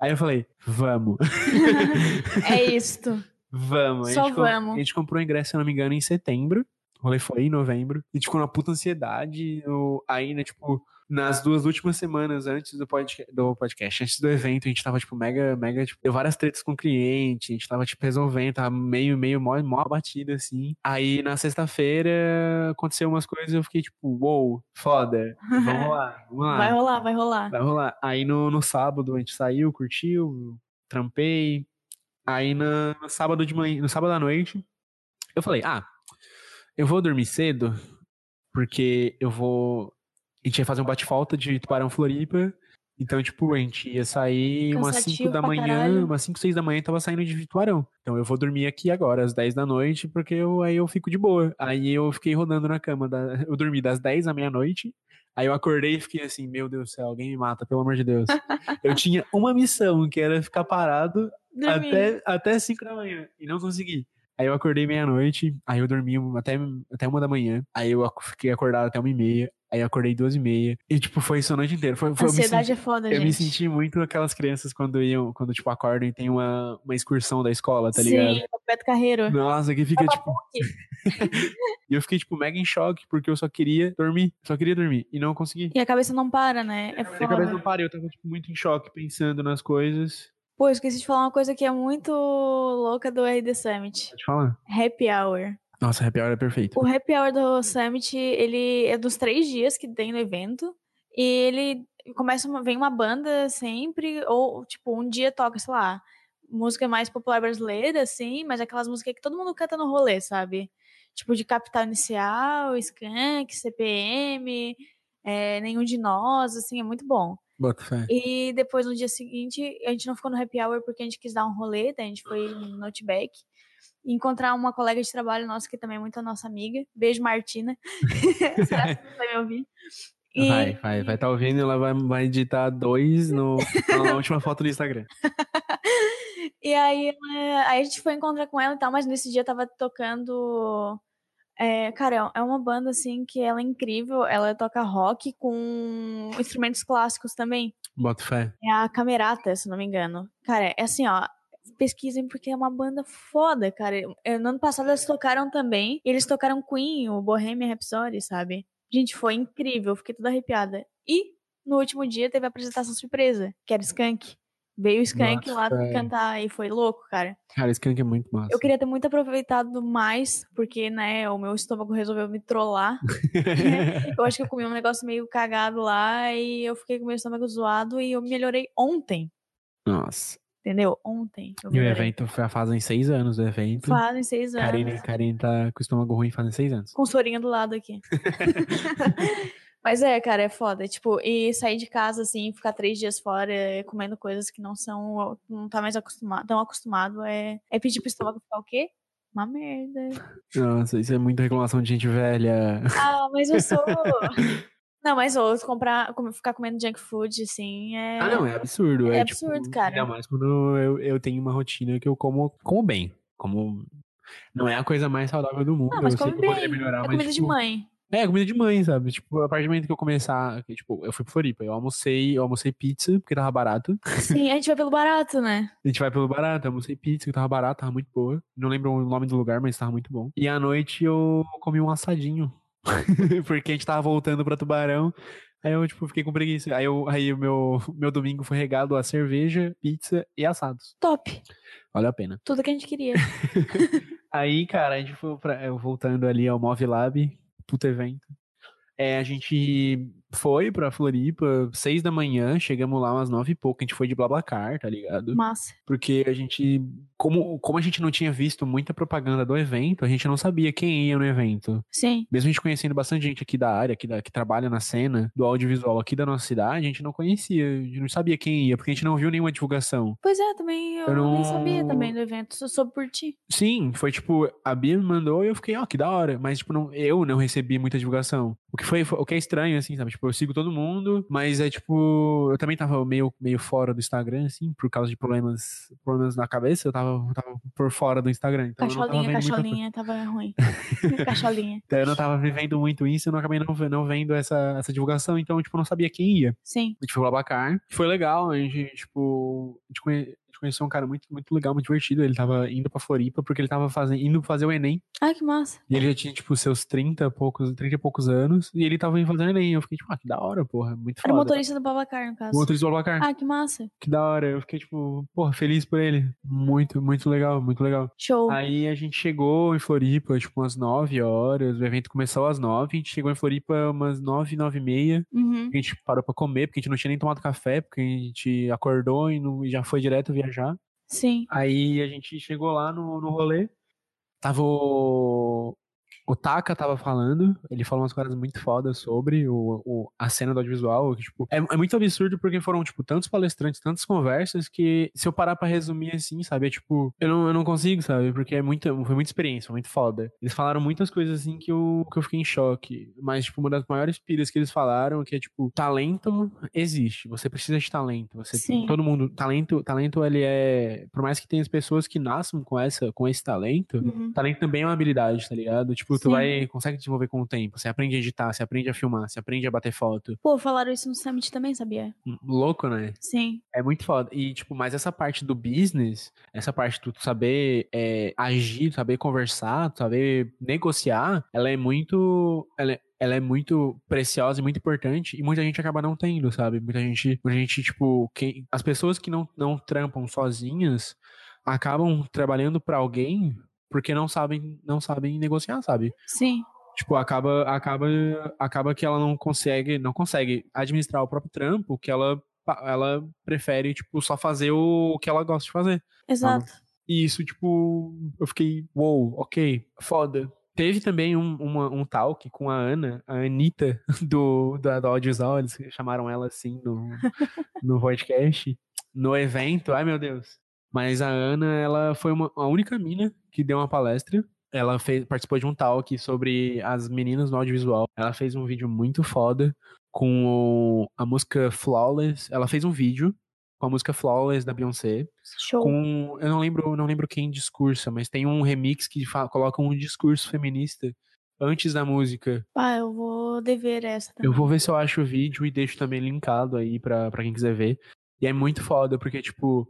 aí eu falei, vamos. é isto. Vamos. Só a vamos. A gente comprou o ingresso, se eu não me engano, em setembro. O rolê foi em novembro. E, tipo, na puta ansiedade. Eu, aí, né, tipo, nas duas últimas semanas antes do podcast, do podcast, antes do evento, a gente tava, tipo, mega, mega, tipo, deu várias tretas com o cliente, a gente tava, tipo, resolvendo, tava meio, meio, mó, mó batida, assim. Aí, na sexta-feira, aconteceu umas coisas e eu fiquei, tipo, uou, foda, vamos lá, vamos lá. Vai rolar, vai rolar. Vai rolar. Aí, no, no sábado, a gente saiu, curtiu, trampei. Aí, no, no sábado de manhã, no sábado à noite, eu falei, ah, eu vou dormir cedo, porque eu vou. A gente ia fazer um bate-falta de Tubarão Floripa. Então, tipo, a gente ia sair Cansativo umas 5 da manhã, caralho. umas 5, 6 da manhã tava saindo de Tubarão. Então eu vou dormir aqui agora, às 10 da noite, porque eu, aí eu fico de boa. Aí eu fiquei rodando na cama. Da, eu dormi das 10 à meia-noite. Aí eu acordei e fiquei assim, meu Deus do céu, alguém me mata, pelo amor de Deus. eu tinha uma missão, que era ficar parado até, até 5 da manhã. E não consegui. Aí eu acordei meia-noite, aí eu dormi até, até uma da manhã, aí eu fiquei acordado até uma e meia, Aí eu acordei duas e meia. E, tipo, foi isso a noite inteira. Foi, foi, Ansiedade senti, é foda, eu gente. me senti muito aquelas crianças quando iam, quando, tipo, acordam e tem uma, uma excursão da escola, tá ligado? Sim, o Beto Carreiro. Nossa, que fica, tipo. e eu fiquei, tipo, mega em choque, porque eu só queria dormir. Só queria dormir. E não consegui. E a cabeça não para, né? É A cabeça não foda. parei, eu tava, tipo, muito em choque, pensando nas coisas. Pô, esqueci de falar uma coisa que é muito louca do RD Summit. Pode falar. Happy Hour. Nossa, happy hour é perfeito. O Happy Hour do Summit, ele é dos três dias que tem no evento. E ele começa, uma, vem uma banda sempre, ou tipo, um dia toca, sei lá, música mais popular brasileira, assim, mas aquelas músicas que todo mundo canta no rolê, sabe? Tipo, de Capital Inicial, Skank, CPM, é, Nenhum de Nós, assim, é muito bom. E depois, no dia seguinte, a gente não ficou no happy hour porque a gente quis dar um rolê, daí a gente foi no Outback. E encontrar uma colega de trabalho nossa, que também é muito a nossa amiga. Beijo, Martina. Será que você vai me ouvir? E- Vai, vai, vai tá ouvindo e ela vai, vai editar dois no, na última foto do Instagram. E aí, ela- aí a gente foi encontrar com ela e tal, mas nesse dia tava tocando. É, cara, é uma banda assim que ela é incrível. Ela toca rock com instrumentos clássicos também. Bota fé. É a Camerata, se não me engano. Cara, é assim, ó. Pesquisem porque é uma banda foda, cara. É, No ano passado eles tocaram também. E eles tocaram Queen, o Bohemian Rhapsody, sabe? Gente, foi incrível. Fiquei toda arrepiada. E no último dia teve a apresentação surpresa, que era Skank. Veio o Skank Nossa, lá é. cantar e foi louco, cara. Cara, esse canque é muito massa. Eu queria ter muito aproveitado mais, porque, né, o meu estômago resolveu me trollar. Eu acho que eu comi um negócio meio cagado lá e eu fiquei com o meu estômago zoado e eu melhorei ontem. Nossa. Entendeu? Ontem. Eu E o evento fa- fazem seis anos do evento. Fazem seis anos. Karine, Karine tá com o estômago ruim fazem seis anos. Com sorinho do lado aqui. Mas é, cara, é foda. Tipo, e sair de casa, assim, ficar três dias fora eh, comendo coisas que não são. Não tá mais acostumado, tão acostumado. É, é pedir pro estômago ficar o quê? Uma merda. Nossa, isso é muita reclamação de gente velha. Ah, mas eu sou. Não, mas ou comprar, com- ficar comendo junk food, assim, é. Ah, não, é absurdo. É É, absurdo, tipo, cara. Ainda mais quando eu, eu tenho uma rotina que eu como, como bem. Como. Não é a coisa mais saudável do mundo. Não, mas eu sei come que eu poderia bem. melhorar, É mas. comida de tipo, mãe. É, comida de mãe, sabe? Tipo, a partir do momento que eu começar. que, tipo, eu fui pro Floripa, eu almocei, eu almocei pizza, porque tava barato. Sim, a gente vai pelo barato, né? A gente vai pelo barato, eu almocei pizza, que tava barato, tava muito boa. Não lembro o nome do lugar, mas tava muito bom. E à noite eu comi um assadinho. porque a gente tava voltando pra Tubarão. Aí eu, tipo, fiquei com preguiça. Aí, eu, aí o meu, meu domingo foi regado a cerveja, pizza e assados. Top. Valeu a pena. Tudo que a gente queria. Aí, cara, a gente foi pra, voltando ali ao Move Lab, puto evento. É, a gente foi pra Floripa, seis da manhã, chegamos lá umas nove e pouco, a gente foi de Blablacar, tá ligado? Massa. Porque a gente, como, como a gente não tinha visto muita propaganda do evento, a gente não sabia quem ia no evento. Sim. Mesmo a gente conhecendo bastante gente aqui da área, aqui da, que trabalha na cena do audiovisual aqui da nossa cidade, a gente não conhecia, a gente não sabia quem ia, porque a gente não viu nenhuma divulgação. Pois é, também eu, Eu nem não- sabia também do evento, só soube por ti. Sim, foi tipo, a Bia me mandou e eu fiquei, ó, que da hora. Mas, tipo, não, eu não recebi muita divulgação. O que foi, foi- o que é estranho, assim, sabe? Tipo, eu sigo todo mundo, mas é tipo, eu também tava meio, meio fora do Instagram, assim, por causa de problemas, problemas na cabeça, eu tava, eu tava por fora do Instagram. Então eu não tava Cacholinha, cacholinha, tava ruim. cacholinha. Então eu não tava vivendo muito isso, eu não acabei não, não vendo essa, essa divulgação, então, tipo, eu não sabia quem ia. Sim. A gente foi pro Abacar. Foi legal, a gente, tipo, a gente, conhe- gente conheceu um cara muito, muito legal, muito divertido. Ele tava indo pra Floripa porque ele tava fazendo, indo fazer o Enem. Ai, que massa. E ele já tinha, tipo, seus 30 e poucos, 30 e poucos anos. E ele tava indo fazer o Enem. Eu fiquei, tipo, ah, que da hora, porra. Muito Era foda. motorista do Babacar, no caso. Motorista do Abacar. Ah, que massa. Que da hora. Eu fiquei, tipo, porra, feliz por ele. Muito, muito legal, muito legal. Show. Aí a gente chegou em Floripa, tipo, umas 9 horas. O evento começou às 9. A gente chegou em Floripa umas 9, 9 e meia. Uhum. A gente parou pra comer, porque a gente não tinha nem tomado café, porque a gente acordou e, não- e já foi direto viajar. Sim. Aí a gente chegou lá no, no rolê. Tava o. O Taka tava falando, ele falou umas coisas muito fodas sobre o, o- a cena do audiovisual. Que, tipo, é, é muito absurdo porque foram, tipo, tantos palestrantes, tantas conversas que se eu parar pra resumir assim, sabe? É tipo, eu não, eu não consigo, sabe? Porque é muita, foi muita experiência, foi muito foda. Eles falaram muitas coisas assim que eu, que eu fiquei em choque. Mas, tipo, uma das maiores piras que eles falaram é que é, tipo, talento existe. Você precisa de talento. Você, Sim. todo mundo, talento, talento ele é, por mais que tenha as pessoas que nasçam com essa, com esse talento, Uhum. talento também é uma habilidade, tá ligado? Tipo, Tipo, tu Sim. vai, consegue desenvolver com o tempo. Você aprende a editar, você aprende a filmar, você aprende a bater foto. Pô, falaram isso no Summit também, sabia? Hum, louco, né? Sim. É muito foda. E, tipo, mas essa parte do business, essa parte de tu saber é, agir, saber conversar, saber negociar, ela é muito. Ela é, ela é muito preciosa e muito importante e muita gente acaba não tendo, sabe? Muita gente, muita gente tipo, quem, as pessoas que não, não trampam sozinhas acabam trabalhando para alguém porque não sabem não sabem negociar, sabe? Sim. Tipo, acaba acaba acaba que ela não consegue não consegue administrar o próprio trampo, que ela ela prefere tipo só fazer o que ela gosta de fazer. Exato. Sabe? E isso tipo, eu fiquei, uou, wow, OK, foda. Teve também um, uma, um talk com a Ana, a Anitta, do, do, do Audiovisual, eles chamaram ela assim no, no podcast, no evento, ai meu Deus. Mas a Ana, ela foi uma, a única mina que deu uma palestra. Ela fez, participou de um talk sobre as meninas no audiovisual. Ela fez um vídeo muito foda com o, a música Flawless. Ela fez um vídeo com a música Flawless da Beyoncé. Show. Com, eu não lembro, não lembro quem discursa, mas tem um remix que fala, coloca um discurso feminista antes da música. Ah, eu vou dever essa também. Eu vou ver se eu acho o vídeo e deixo também linkado aí pra, pra quem quiser ver. E é muito foda, porque, tipo,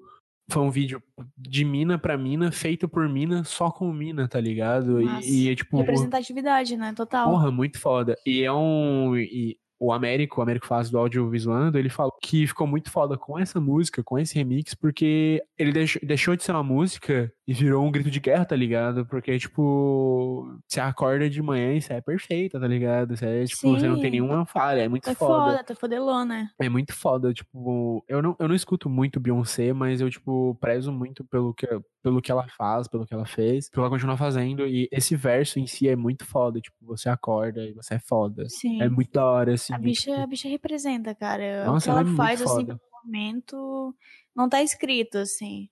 foi um vídeo de mina pra mina, feito por mina, só com mina, tá ligado? E, e, é tipo. Representatividade, né? Total. Porra, muito foda. E é um. E o Américo, o Américo faz do audiovisuando, ele falou que ficou muito foda com essa música, com esse remix, porque ele deixou, deixou de ser uma música e virou um grito de guerra, tá ligado? Porque, tipo, você acorda de manhã e você é perfeita, tá ligado? Você, é, tipo, Sim. você não tem nenhuma falha, é muito é foda. foda, tá fodelona. É muito foda, tipo, eu não, eu não escuto muito Beyoncé, mas eu, tipo, prezo muito pelo que, pelo que ela faz, pelo que ela fez, pelo que ela continua fazendo, e esse verso em si é muito foda, tipo, você acorda e você é foda. Sim. É muito da hora, assim. A bicha, tipo... a bicha representa, cara. Nossa, o que ela, ela é faz, assim, no momento, não tá escrito, assim.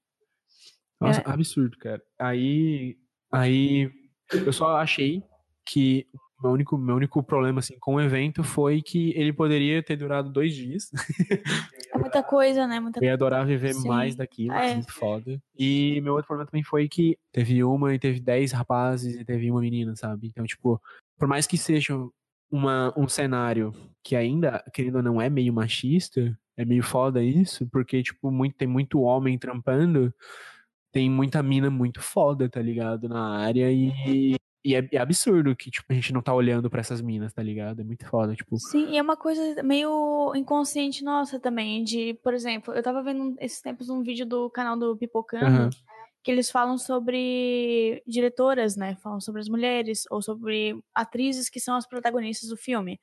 Nossa, é. absurdo, cara. Aí, aí eu só achei que meu único, meu único problema assim, com o evento foi que ele poderia ter durado dois dias. É muita coisa, né? Muita eu ia adorar viver Sim. mais daquilo, é. muito foda. E meu outro problema também foi que teve uma e teve dez rapazes e teve uma menina, sabe? Então, tipo, por mais que seja uma, um cenário que ainda, querendo ou não, é meio machista, é meio foda isso, porque, tipo, muito, tem muito homem trampando, tem muita mina muito foda, tá ligado? Na área e. E é, é, absurdo que, tipo, a gente não tá olhando para essas minas, tá ligado? É muito foda, tipo. Sim, e é uma coisa meio inconsciente nossa também, de, por exemplo, eu tava vendo esses tempos um vídeo do canal do Pipocando, uhum. que eles falam sobre diretoras, né? Falam sobre as mulheres, ou sobre atrizes que são as protagonistas do filme.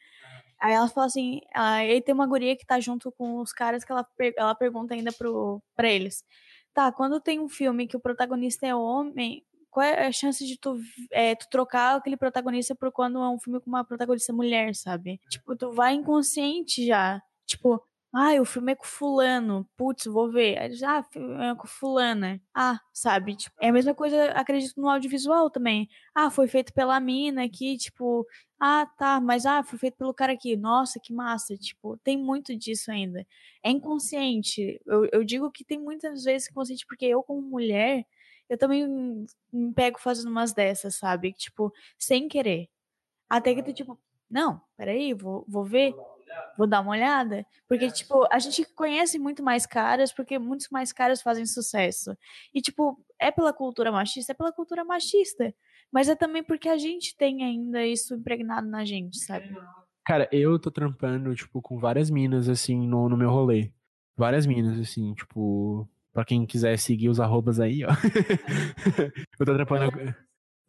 Aí ela fala assim, aí tem uma guria que tá junto com os caras que ela, ela pergunta ainda pro, pra eles tá, quando tem um filme que o protagonista é homem, qual é a chance de tu, é, tu trocar aquele protagonista por quando é um filme com uma protagonista mulher, sabe? Tipo, tu vai inconsciente já. Tipo, ah, o filme é com fulano. Putz, vou ver. Aí, ah, é com fulana. Ah, sabe? Tipo, é a mesma coisa, acredito, no audiovisual também. Ah, foi feito pela mina aqui, tipo... Ah, tá, mas ah, foi feito pelo cara aqui. Nossa, que massa. Tipo, tem muito disso ainda. É inconsciente. Eu, eu digo que tem muitas vezes inconsciente, porque eu, como mulher, eu também me pego fazendo umas dessas, sabe? Tipo, sem querer. Até que tu, tipo, não, peraí, vou, vou ver vou dar uma olhada. Porque, tipo, a gente conhece muito mais caras, porque muitos mais caras fazem sucesso. E, tipo, é pela cultura machista, é pela cultura machista. Mas é também porque a gente tem ainda isso impregnado na gente, sabe? Cara, eu tô trampando, tipo, com várias minas, assim, no, no meu rolê. Várias minas, assim, tipo. Pra quem quiser seguir os arrobas aí, ó. eu tô trampando.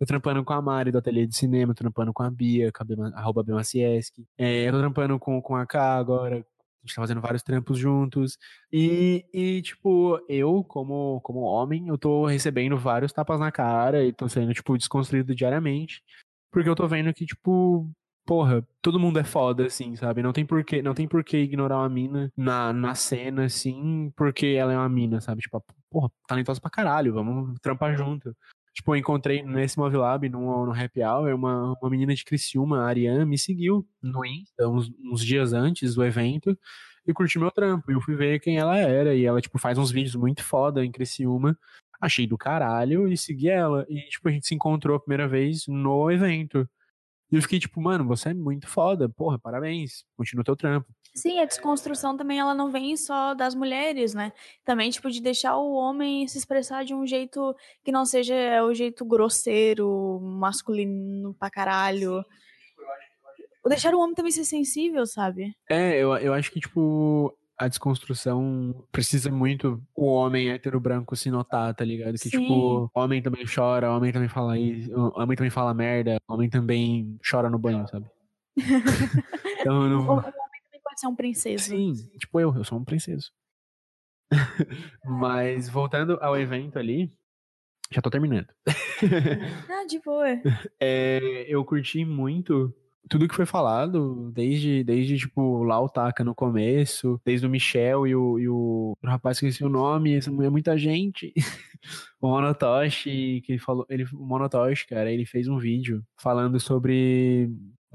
Tô trampando com a Mari do Ateliê de Cinema, tô trampando com a Bia, arroba Bemacieski. É, eu tô trampando com, com a K agora, a gente tá fazendo vários trampos juntos. E, e, tipo, eu, como, como homem, eu tô recebendo vários tapas na cara e tô sendo, tipo, desconstruído diariamente. Porque eu tô vendo que, tipo, porra, todo mundo é foda, assim, sabe? Não tem porquê, não tem porquê ignorar uma mina na, na cena, assim, porque ela é uma mina, sabe? Tipo, porra, talentosa pra caralho, vamos trampar junto. Tipo, eu encontrei nesse Movilab, no, no Happy Hour, uma, uma menina de Criciúma, a Ariane, me seguiu no Insta uns, uns dias antes do evento e curtiu meu trampo. E eu fui ver quem ela era. E ela, tipo, faz uns vídeos muito foda em Criciúma. achei do caralho e segui ela. E, tipo, a gente se encontrou a primeira vez no evento. E eu fiquei tipo, mano, você é muito foda, porra, parabéns, continua o teu trampo. Sim, a desconstrução também ela não vem só das mulheres, né? Também, tipo, de deixar o homem se expressar de um jeito que não seja o jeito grosseiro, masculino pra caralho. Ou deixar o homem também ser sensível, sabe? É, eu, eu acho que, tipo, a desconstrução precisa muito o homem hétero branco se notar, tá ligado? Que, Sim. tipo, homem também chora, homem também fala isso, homem também fala merda, homem também chora no banho, sabe? então, não... O homem também pode ser um princeso. Sim, tipo eu, eu sou um princeso. Mas voltando ao evento ali, já tô terminando. ah, de boa. É, eu curti muito tudo que foi falado, desde, desde tipo, lá o Taka no começo, desde o Michel e o, e o, o rapaz que esqueci o nome, mulher, muita gente. o Monotoshi, que falou, ele, o Monotoshi, cara, ele fez um vídeo falando sobre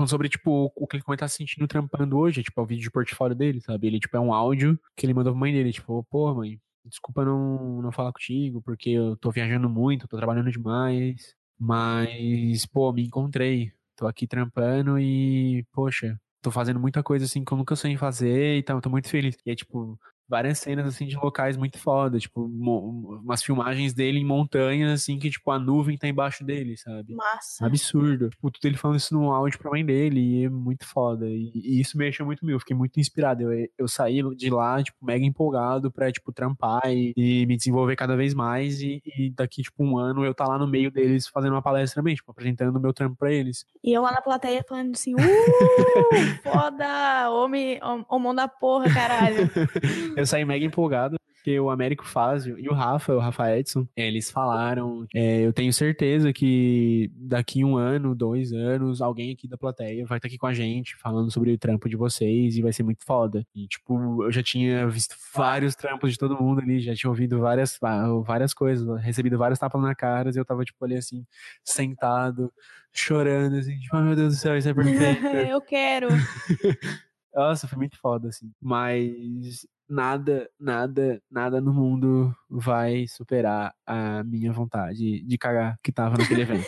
sobre, tipo, o que ele tá se sentindo trampando hoje, tipo, é o vídeo de portfólio dele, sabe? Ele, tipo, é um áudio que ele mandou pra mãe dele, tipo, pô, mãe, desculpa não, não falar contigo, porque eu tô viajando muito, tô trabalhando demais, mas, pô, me encontrei, tô aqui trampando e, poxa, tô fazendo muita coisa assim que eu nunca sonhei fazer e então, tô muito feliz. E é tipo, várias cenas assim de locais muito foda, tipo, umas filmagens dele em montanhas assim que tipo a nuvem tá embaixo dele, sabe? Massa. Absurdo. Tipo, tudo ele falando isso no áudio pra mãe dele e é muito foda. E, e isso me deixou muito mil, fiquei muito inspirado. Eu, eu saí de lá, tipo, mega empolgado pra, tipo, trampar e, e me desenvolver cada vez mais e, e, daqui, tipo, um ano eu tá lá no meio deles fazendo uma palestra também, tipo, apresentando o meu trampo pra eles. E eu lá na plateia falando assim, uh, foda, homem, homem da porra, caralho. eu saí mega empolgado porque o Américo Fázio e o Rafa, o Rafa Edson, eles falaram. É, eu tenho certeza que daqui um ano, dois anos, alguém aqui da plateia vai estar aqui com a gente falando sobre o trampo de vocês e vai ser muito foda. E, tipo, eu já tinha visto vários trampos de todo mundo ali, já tinha ouvido várias, várias coisas, recebido vários tapas na cara e eu tava, tipo, ali assim, sentado, chorando, assim, tipo, oh, meu Deus do céu, isso é perfeito. eu quero. Nossa, foi muito foda, assim. Mas nada, nada, nada no mundo vai superar a minha vontade de cagar que tava naquele evento.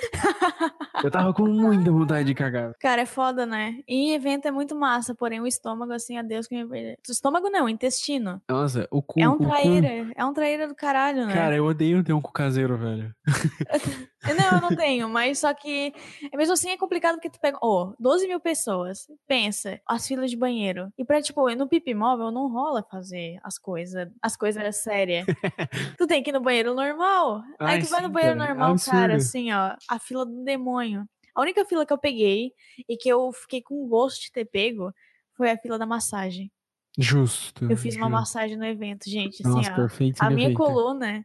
Eu tava com muita vontade de cagar. Cara, é foda, né? E evento é muito massa, porém o estômago, assim, adeus que me perder. O estômago não, o intestino. Nossa, o cu. É um traíra. Cu... É um traíra do caralho, né? Cara, eu odeio ter um cu caseiro, velho. não, eu não tenho, mas só que. Mesmo assim é complicado porque tu pega. Ô, oh, 12 mil pessoas. Pensa, as filas de banheiro. E pra, tipo, no Pipi Móvel não rola fazer as coisas. As coisas sérias. tu tem que ir no banheiro normal. Ai, Aí tu sim, vai no banheiro cara, normal, cara, assim, ó. A fila do demônio. A única fila que eu peguei e que eu fiquei com gosto de ter pego foi a fila da massagem. Justo. Eu fiz justo. uma massagem no evento, gente. Assim, Nossa, ó, perfeito, a minha coluna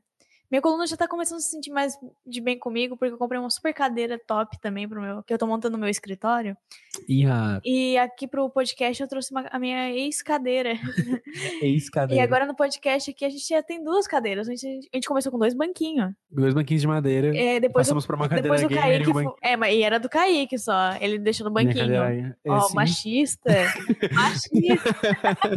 minha coluna já tá começando a se sentir mais de bem comigo, porque eu comprei uma super cadeira top também pro meu, que eu tô montando no meu escritório. Yeah. E aqui pro podcast eu trouxe uma, a minha ex-cadeira. ex-cadeira. E agora no podcast aqui a gente já tem duas cadeiras. A gente, a gente começou com dois banquinhos. Dois banquinhos de madeira. É, depois Passamos eu, pra uma cadeira depois o Kaique, um ban... É, mas e era do Kaique só. Ele deixou no banquinho. É Ó, oh, machista. machista.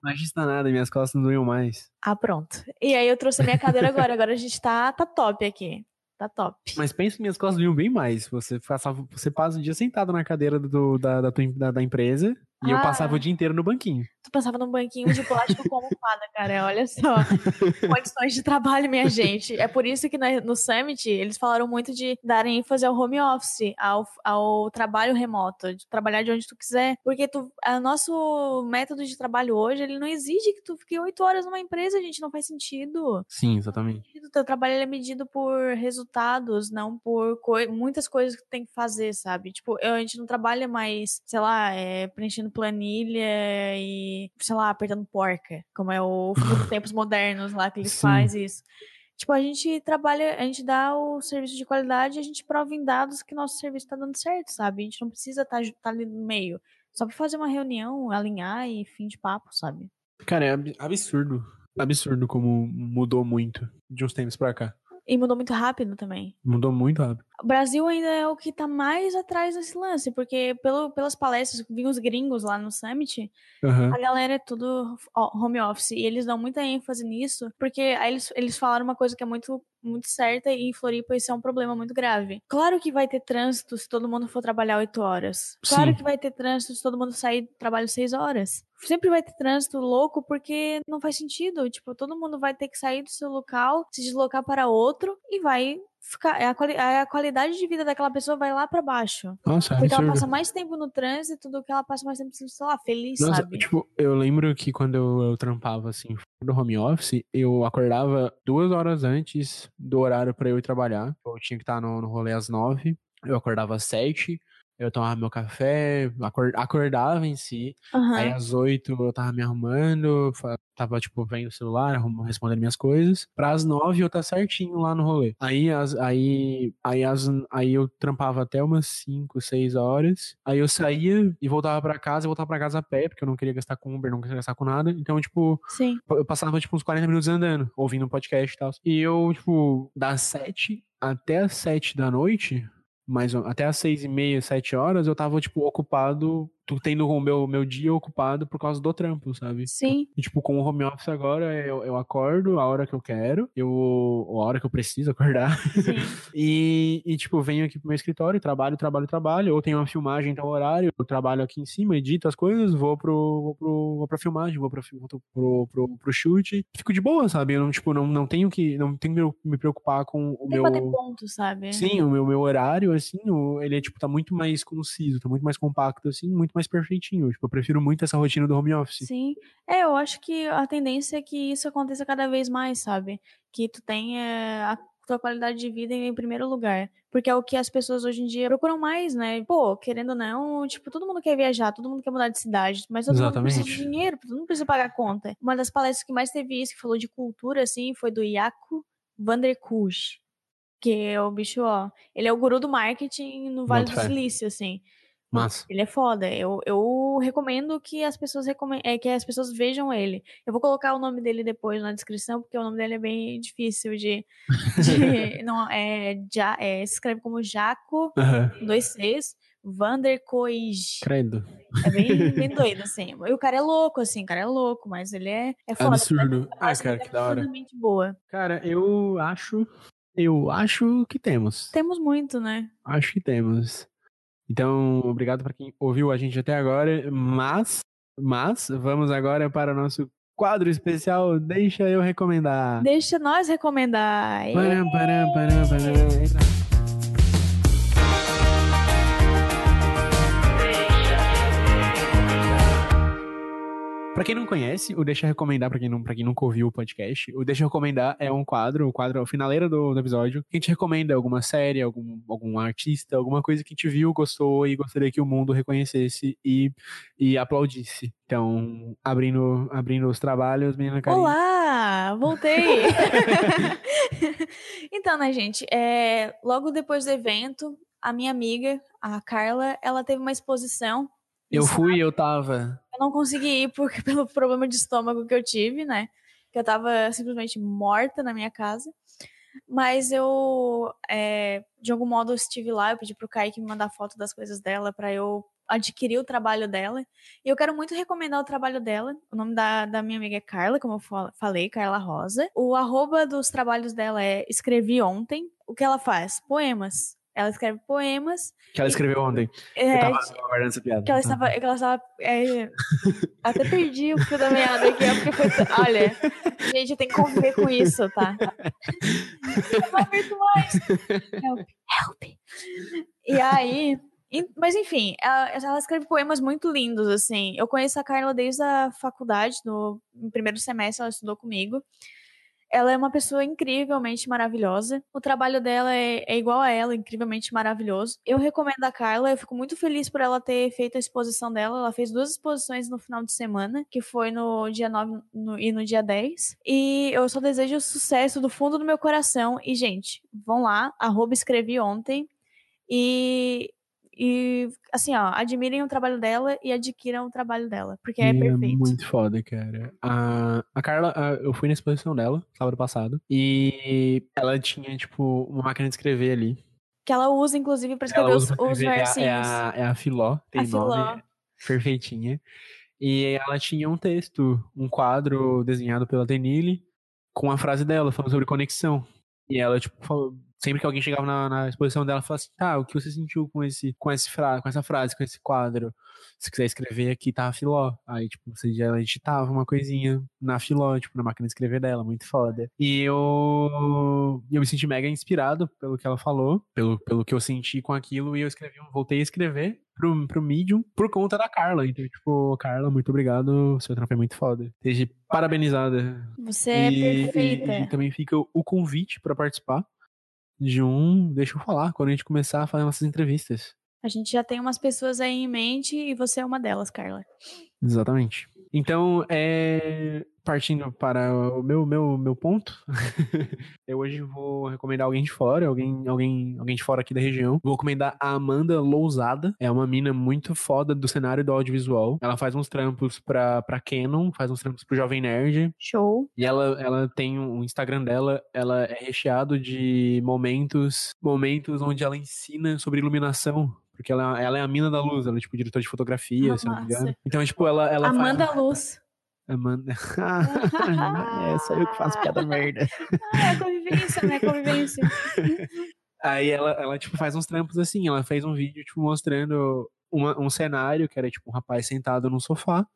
machista nada, minhas costas não doiam mais. Ah, pronto. E aí eu trouxe a minha cadeira agora. Agora a gente tá, tá top aqui. Tá top. Mas pensa que minhas costas doiam bem mais. Você, passava, você passa o dia sentado na cadeira do, da, da, da, da empresa e ah. eu passava o dia inteiro no banquinho. Tu passava num banquinho de plástico com almofada, cara. Olha só. Condições de trabalho, minha gente. É por isso que no Summit eles falaram muito de darem ênfase ao home office, ao, ao trabalho remoto, de trabalhar de onde tu quiser. Porque tu, o nosso método de trabalho hoje, ele não exige que tu fique oito horas numa empresa, gente. Não faz sentido. Sim, exatamente. O teu trabalho é medido por resultados, não por co muitas coisas que tu tem que fazer, sabe? Tipo, a gente não trabalha mais, sei lá, é, preenchendo planilha e, sei lá, apertando porca, como é o dos tempos modernos lá que eles Sim. faz isso. Tipo, a gente trabalha, a gente dá o serviço de qualidade e a gente prova em dados que nosso serviço tá dando certo, sabe? A gente não precisa estar tá, tá ali no meio. Só pra fazer uma reunião, alinhar e fim de papo, sabe? Cara, é absurdo. Absurdo como mudou muito de uns tempos pra cá. E mudou muito rápido também. Mudou muito rápido. O Brasil ainda é o que tá mais atrás desse lance, porque pelo, pelas palestras, vinham os gringos lá no Summit, Uhum. a galera é tudo home office. E eles dão muita ênfase nisso, porque aí eles, eles falaram uma coisa que é muito, muito certa e em Floripa isso é um problema muito grave. Claro que vai ter trânsito se todo mundo for trabalhar oito horas. Claro Sim. que vai ter trânsito se todo mundo sair do trabalho seis horas. Sempre vai ter trânsito louco porque não faz sentido. Tipo, todo mundo vai ter que sair do seu local, se deslocar para outro e vai ficar. A, quali- a qualidade de vida daquela pessoa vai lá para baixo. Nossa, é Porque ela passa mais tempo no trânsito do que ela passa mais tempo, sei lá, feliz, Nossa, sabe? tipo, eu lembro que quando eu, eu trampava assim do home office, eu acordava duas horas antes do horário pra eu ir trabalhar. Eu tinha que estar no, no rolê às nove. Eu acordava às sete. Eu tomava meu café, acor- acordava em si. Aham. Aí às oito eu tava me arrumando, tava tipo vendo o celular, respondendo minhas coisas. Pra às nove eu tá certinho lá no rolê. Aí, as, aí, aí, as, aí eu trampava até umas cinco, seis horas. Aí eu saía e voltava pra casa, e voltava pra casa a pé, porque eu não queria gastar com Uber, não queria gastar com nada. Então, tipo, Sim. eu passava tipo uns 40 minutos andando, ouvindo um podcast e tal. E eu, tipo, das sete até as sete da noite, mais até as seis e meia, sete horas, eu tava, tipo, ocupado, tu tendo o meu, meu dia ocupado por causa do trampo, sabe? Sim. E, tipo, com o home office agora, eu, eu acordo a hora que eu quero, eu, ou a hora que eu preciso acordar. Sim. E, e, tipo, venho aqui pro meu escritório, trabalho, trabalho, trabalho. Ou tenho uma filmagem em tal horário, eu trabalho aqui em cima, edito as coisas, vou pro, vou pro, vou pra filmagem, vou, pra, vou pro, pro, pro chute. Fico de boa, sabe? Eu não, tipo, não, não tenho que, não tenho que me preocupar com o Tem meu... bater ponto, sabe? Sim, o meu, meu horário, assim, o- ele é, tipo, tá muito mais conciso, tá muito mais compacto, assim, muito mais perfeitinho. Tipo, eu prefiro muito essa rotina do home office. Sim. É, eu acho que a tendência é que isso aconteça cada vez mais, sabe? Que tu tenha a tua qualidade de vida em primeiro lugar. Porque é o que as pessoas hoje em dia procuram mais, né? Pô, querendo ou não, tipo, todo mundo quer viajar, todo mundo quer mudar de cidade, mas todo mundo precisa de Exatamente. dinheiro, todo mundo precisa pagar conta. Uma das palestras que mais teve isso, que falou de cultura, assim, foi do Jaco van der Kusch. Que é o bicho, ó, ele é o guru do marketing no Vale Boto do. Silício, assim. Massa. Ele é foda. Eu, eu recomendo que as pessoas é, que as pessoas vejam ele. Eu vou colocar o nome dele depois na descrição, porque o nome dele é bem difícil de. de- não, é, ja, é, se escreve como Jaco, com dois Cs, Vanderkoij. Credo. É bem, bem doido, assim. E o cara é louco, assim, o cara é louco, mas ele é, é foda. Absurdo. Acho cara, que da hora. absurdamente boa. Cara, eu acho. Eu acho que temos. Temos muito, né? Acho que temos. Então, obrigado para quem ouviu a gente até agora. Mas, mas, vamos agora para o nosso quadro especial. Deixa eu recomendar. Deixa nós recomendar. Param, param, param, param. Pra quem não conhece, o Deixa Recomendar, pra quem, não, pra quem nunca ouviu o podcast, o Deixa Recomendar é um quadro, o quadro, a finaleira do, do episódio, que a gente recomenda alguma série, algum, algum artista, alguma coisa que a gente viu, gostou e gostaria que o mundo reconhecesse e, e aplaudisse. Então, abrindo, abrindo os trabalhos, menina Karine. Olá, voltei. então, né, gente, é, logo depois do evento, a minha amiga, a Carla, ela teve uma exposição. Eu fui e eu tava. Eu não consegui ir porque, pelo problema de estômago que eu tive, né? Que eu tava simplesmente morta na minha casa. Mas eu, é, de algum modo, eu estive lá. Eu pedi pro Kaique me mandar foto das coisas dela pra eu adquirir o trabalho dela. E eu quero muito recomendar o trabalho dela. O nome da, da minha amiga é Carla, como eu fa- falei, Carla Rosa. O arroba dos trabalhos dela é Escrevi Ontem. O que ela faz? Poemas. Ela escreve poemas. Que ela escreveu ontem. É, eu tava aguardando essa piada. que ela estava. Que ela estava é, até perdi o fio da meada aqui, é porque foi. Olha, gente, eu tenho que conviver com isso, tá? Não virtuais. Help, help. E aí. Mas enfim, ela, ela escreve poemas muito lindos, assim. Eu conheço a Carla desde a faculdade, no, no primeiro semestre, ela estudou comigo. Ela é uma pessoa incrivelmente maravilhosa. O trabalho dela é, é igual a ela, incrivelmente maravilhoso. Eu recomendo a Carla, eu fico muito feliz por ela ter feito a exposição dela. Ela fez duas exposições no final de semana, que foi no dia 9 no- e no dia 10. E eu só desejo sucesso do fundo do meu coração. E, gente, vão lá, arroba escrevi ontem. E e, assim, ó, admirem o trabalho dela e adquiram o trabalho dela, porque é E perfeito. muito foda, cara. A, a Carla, a- eu fui na exposição dela, sábado passado, e ela tinha, tipo, uma máquina de escrever ali. Que ela usa, inclusive, pra escrever os, pra os escrever, é, a- versinhos. é, a, é a Filó, tem A Filó. nome, perfeitinha. E ela tinha um texto, um quadro desenhado pela Tenille, com a frase dela, falando sobre conexão. E ela, tipo, falou, sempre que alguém chegava na, na exposição dela, falava assim, tá, o que você sentiu com esse, com esse fra com essa frase, com esse quadro? Se quiser escrever aqui, tá a Filó. Aí, tipo, você já editava uma coisinha na Filó, tipo, na máquina de escrever dela, muito foda. E eu, eu me senti mega inspirado pelo que ela falou, pelo, pelo que eu senti com aquilo, e eu escrevi, voltei a escrever pro, pro Medium por conta da Carla. Então, tipo, Carla, muito obrigado, seu trampo é muito foda. Seja parabenizada. Você é E- perfeita. E, e também fica o, o convite pra participar de um, deixa eu falar, quando a gente começar a fazer nossas entrevistas. A gente já tem umas pessoas aí em mente e você é uma delas, Carla. Exatamente. Então, é, partindo para o meu, meu, meu ponto, eu hoje vou recomendar alguém de fora, alguém, alguém, alguém de fora aqui da região. Vou recomendar a Amanda Lousada. É uma mina muito foda do cenário do audiovisual. Ela faz uns trampos pra, pra Canon, faz uns trampos pro Jovem Nerd. Show. E ela, ela tem um Instagram dela, ela é recheado de momentos, momentos onde ela ensina sobre iluminação. Porque ela, ela é a mina da luz, ela é tipo diretora de fotografia, Ah, se não me engano. Então, tipo, ela, ela faz- Amanda Luz. Amanda. é, só eu que faço piada merda. Ah, é convivência, né? Convivência. Aí ela, ela, tipo, faz uns trampos assim. Ela fez um vídeo, tipo, mostrando uma- um cenário que era, tipo, um rapaz sentado num sofá,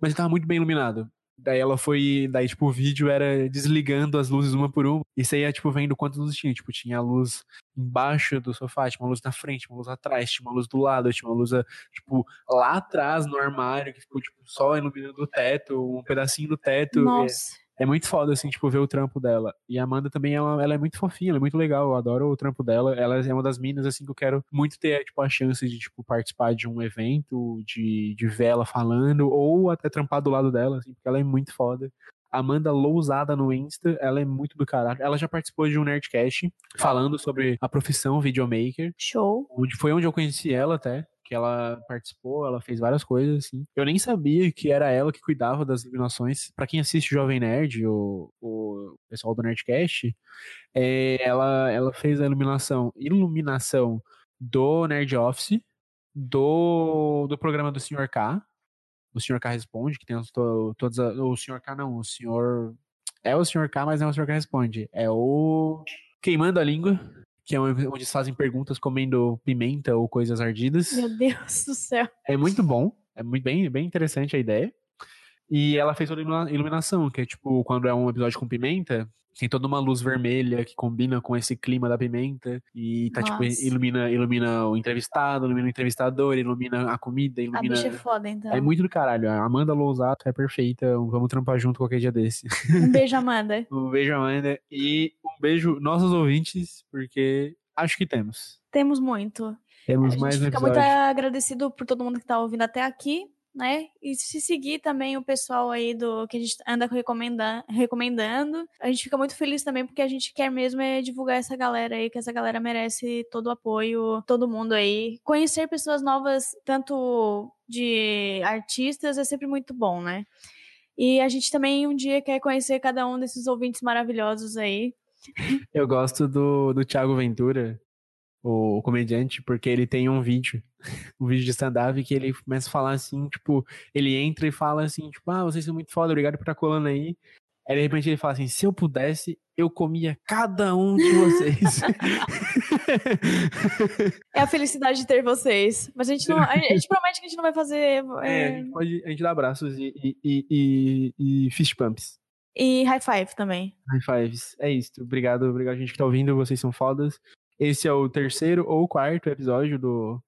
mas ele tava muito bem iluminado. Daí ela foi. Daí, tipo, o vídeo era desligando as luzes uma por uma. E você ia, tipo, vendo quantas luzes tinha. Tipo, tinha a luz embaixo do sofá, tinha uma luz na frente, uma luz atrás, tinha uma luz do lado, tinha uma luz, tipo, lá atrás no armário, que ficou, tipo, só iluminando o teto, um pedacinho do teto. É- Nossa. Muito foda, assim, tipo, ver o trampo dela. E a Amanda também, ela, ela é muito fofinha, ela é muito legal, eu adoro o trampo dela. Ela é uma das minas, assim, que eu quero muito ter, tipo, a chance de, tipo, participar de um evento, de, de ver ela falando, ou até trampar do lado dela, assim, porque ela é muito foda. Amanda Lousada no Insta, ela é muito do caralho. Ela já participou de um Nerdcast falando sobre a profissão videomaker, Show. onde foi onde eu conheci ela até, que ela participou, ela fez várias coisas assim. Eu nem sabia que era ela que cuidava das iluminações. Pra quem assiste Jovem Nerd, o, o pessoal do Nerdcast, é, ela, ela fez a iluminação, iluminação do Nerd Office, do, do programa do Sr. K. O Sr. K responde, que tem to, todos. a- O Sr. K não, o Sr. É o Sr. K, mas não é o Sr. K responde. É o Queimando a Língua, que é onde eles fazem perguntas comendo pimenta ou coisas ardidas. Meu Deus do céu. É muito bom, é muito bem, bem interessante a ideia. E ela fez toda a ilumina- iluminação, que é tipo, quando é um episódio com pimenta, tem toda uma luz vermelha que combina com esse clima da pimenta. E tá, tipo, Nossa. ilumina, ilumina o entrevistado, ilumina o entrevistador, ilumina a comida, A ilumina. bicha é foda, então. É muito do caralho. A Amanda Lousato é perfeita. Vamos trampar junto qualquer dia desse. Um beijo, Amanda. Um beijo, Amanda. E um beijo, nossos ouvintes, porque acho que temos. Temos muito. Temos a mais gente um fica episódio. muito agradecido por todo mundo que tá ouvindo até aqui, né? E se seguir também o pessoal aí do que a gente anda recomenda, recomendando. A gente fica muito feliz também porque a gente quer mesmo é divulgar essa galera aí, que essa galera merece todo o apoio, todo mundo aí. Conhecer pessoas novas, tanto de artistas, é sempre muito bom, né? E a gente também um dia quer conhecer cada um desses ouvintes maravilhosos aí. Eu gosto do, do Thiago Ventura, o comediante, porque ele tem um vídeo, um vídeo de stand-up que ele começa a falar assim, tipo, ele entra e fala assim, tipo, ah, vocês são muito foda, obrigado por estar colando aí. Aí de repente ele fala assim, se eu pudesse, eu comia cada um de vocês. É a felicidade de ter vocês. Mas a gente não. A gente promete que a gente não vai fazer. é, a é, gente pode, a gente dá abraços e, e, e, e, e fist pumps. E high five também. High fives. É isso. Obrigado, obrigado, gente que tá ouvindo. Vocês são fodas. Esse é o terceiro ou quarto episódio do.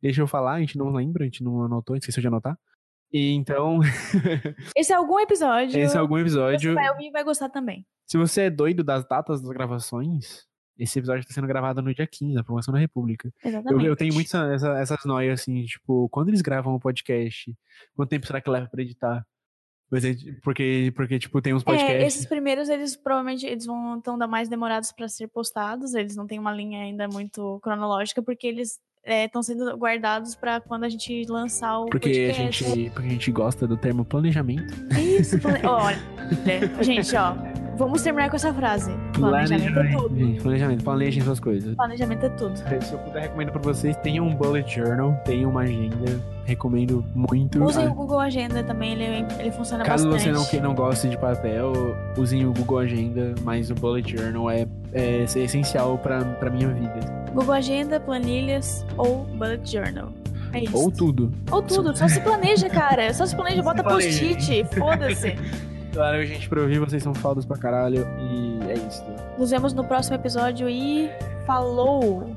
Deixa eu falar, a gente não lembra, a gente não anotou, a gente esqueceu de anotar. E então, Esse é algum episódio. esse é algum Você episódio. vai ouvir e vai gostar também. Se você é doido das datas das gravações, esse episódio tá sendo gravado no dia 15, da Promoção da República. Eu, Exatamente. eu tenho muito essa, essa- essas noias, assim, tipo, quando eles gravam o podcast, quanto tempo será que leva pra editar? É Porque, porque tipo, tem uns É, podcasts. esses primeiros, eles provavelmente eles vão tão dar mais demorados pra ser postados. Eles não têm uma linha ainda muito cronológica, porque eles estão é, sendo guardados para quando a gente lançar o porque podcast. A gente, porque a gente gosta do termo planejamento. Isso, plane... olha, gente, ó, vamos terminar com essa frase. Planejamento é tudo. Gente, planejamento, planejem suas coisas. Planejamento é tudo. Se eu puder, recomendo pra vocês, tenham um bullet journal, tenham uma agenda, recomendo muito. Usem o Google Agenda também, ele, ele funciona Caso bastante. Caso você não, não goste de papel, usem o Google Agenda, mas o bullet journal é, é, é essencial pra, pra minha vida. Google Agenda, planilhas ou bullet journal. É isso. Ou tudo. Ou tudo. Só se planeja, cara. Só se planeja, bota post-it. Foda-se. Claro, gente, pra ouvir, vocês são fodas pra caralho. E é isso. Nos vemos no próximo episódio e falou!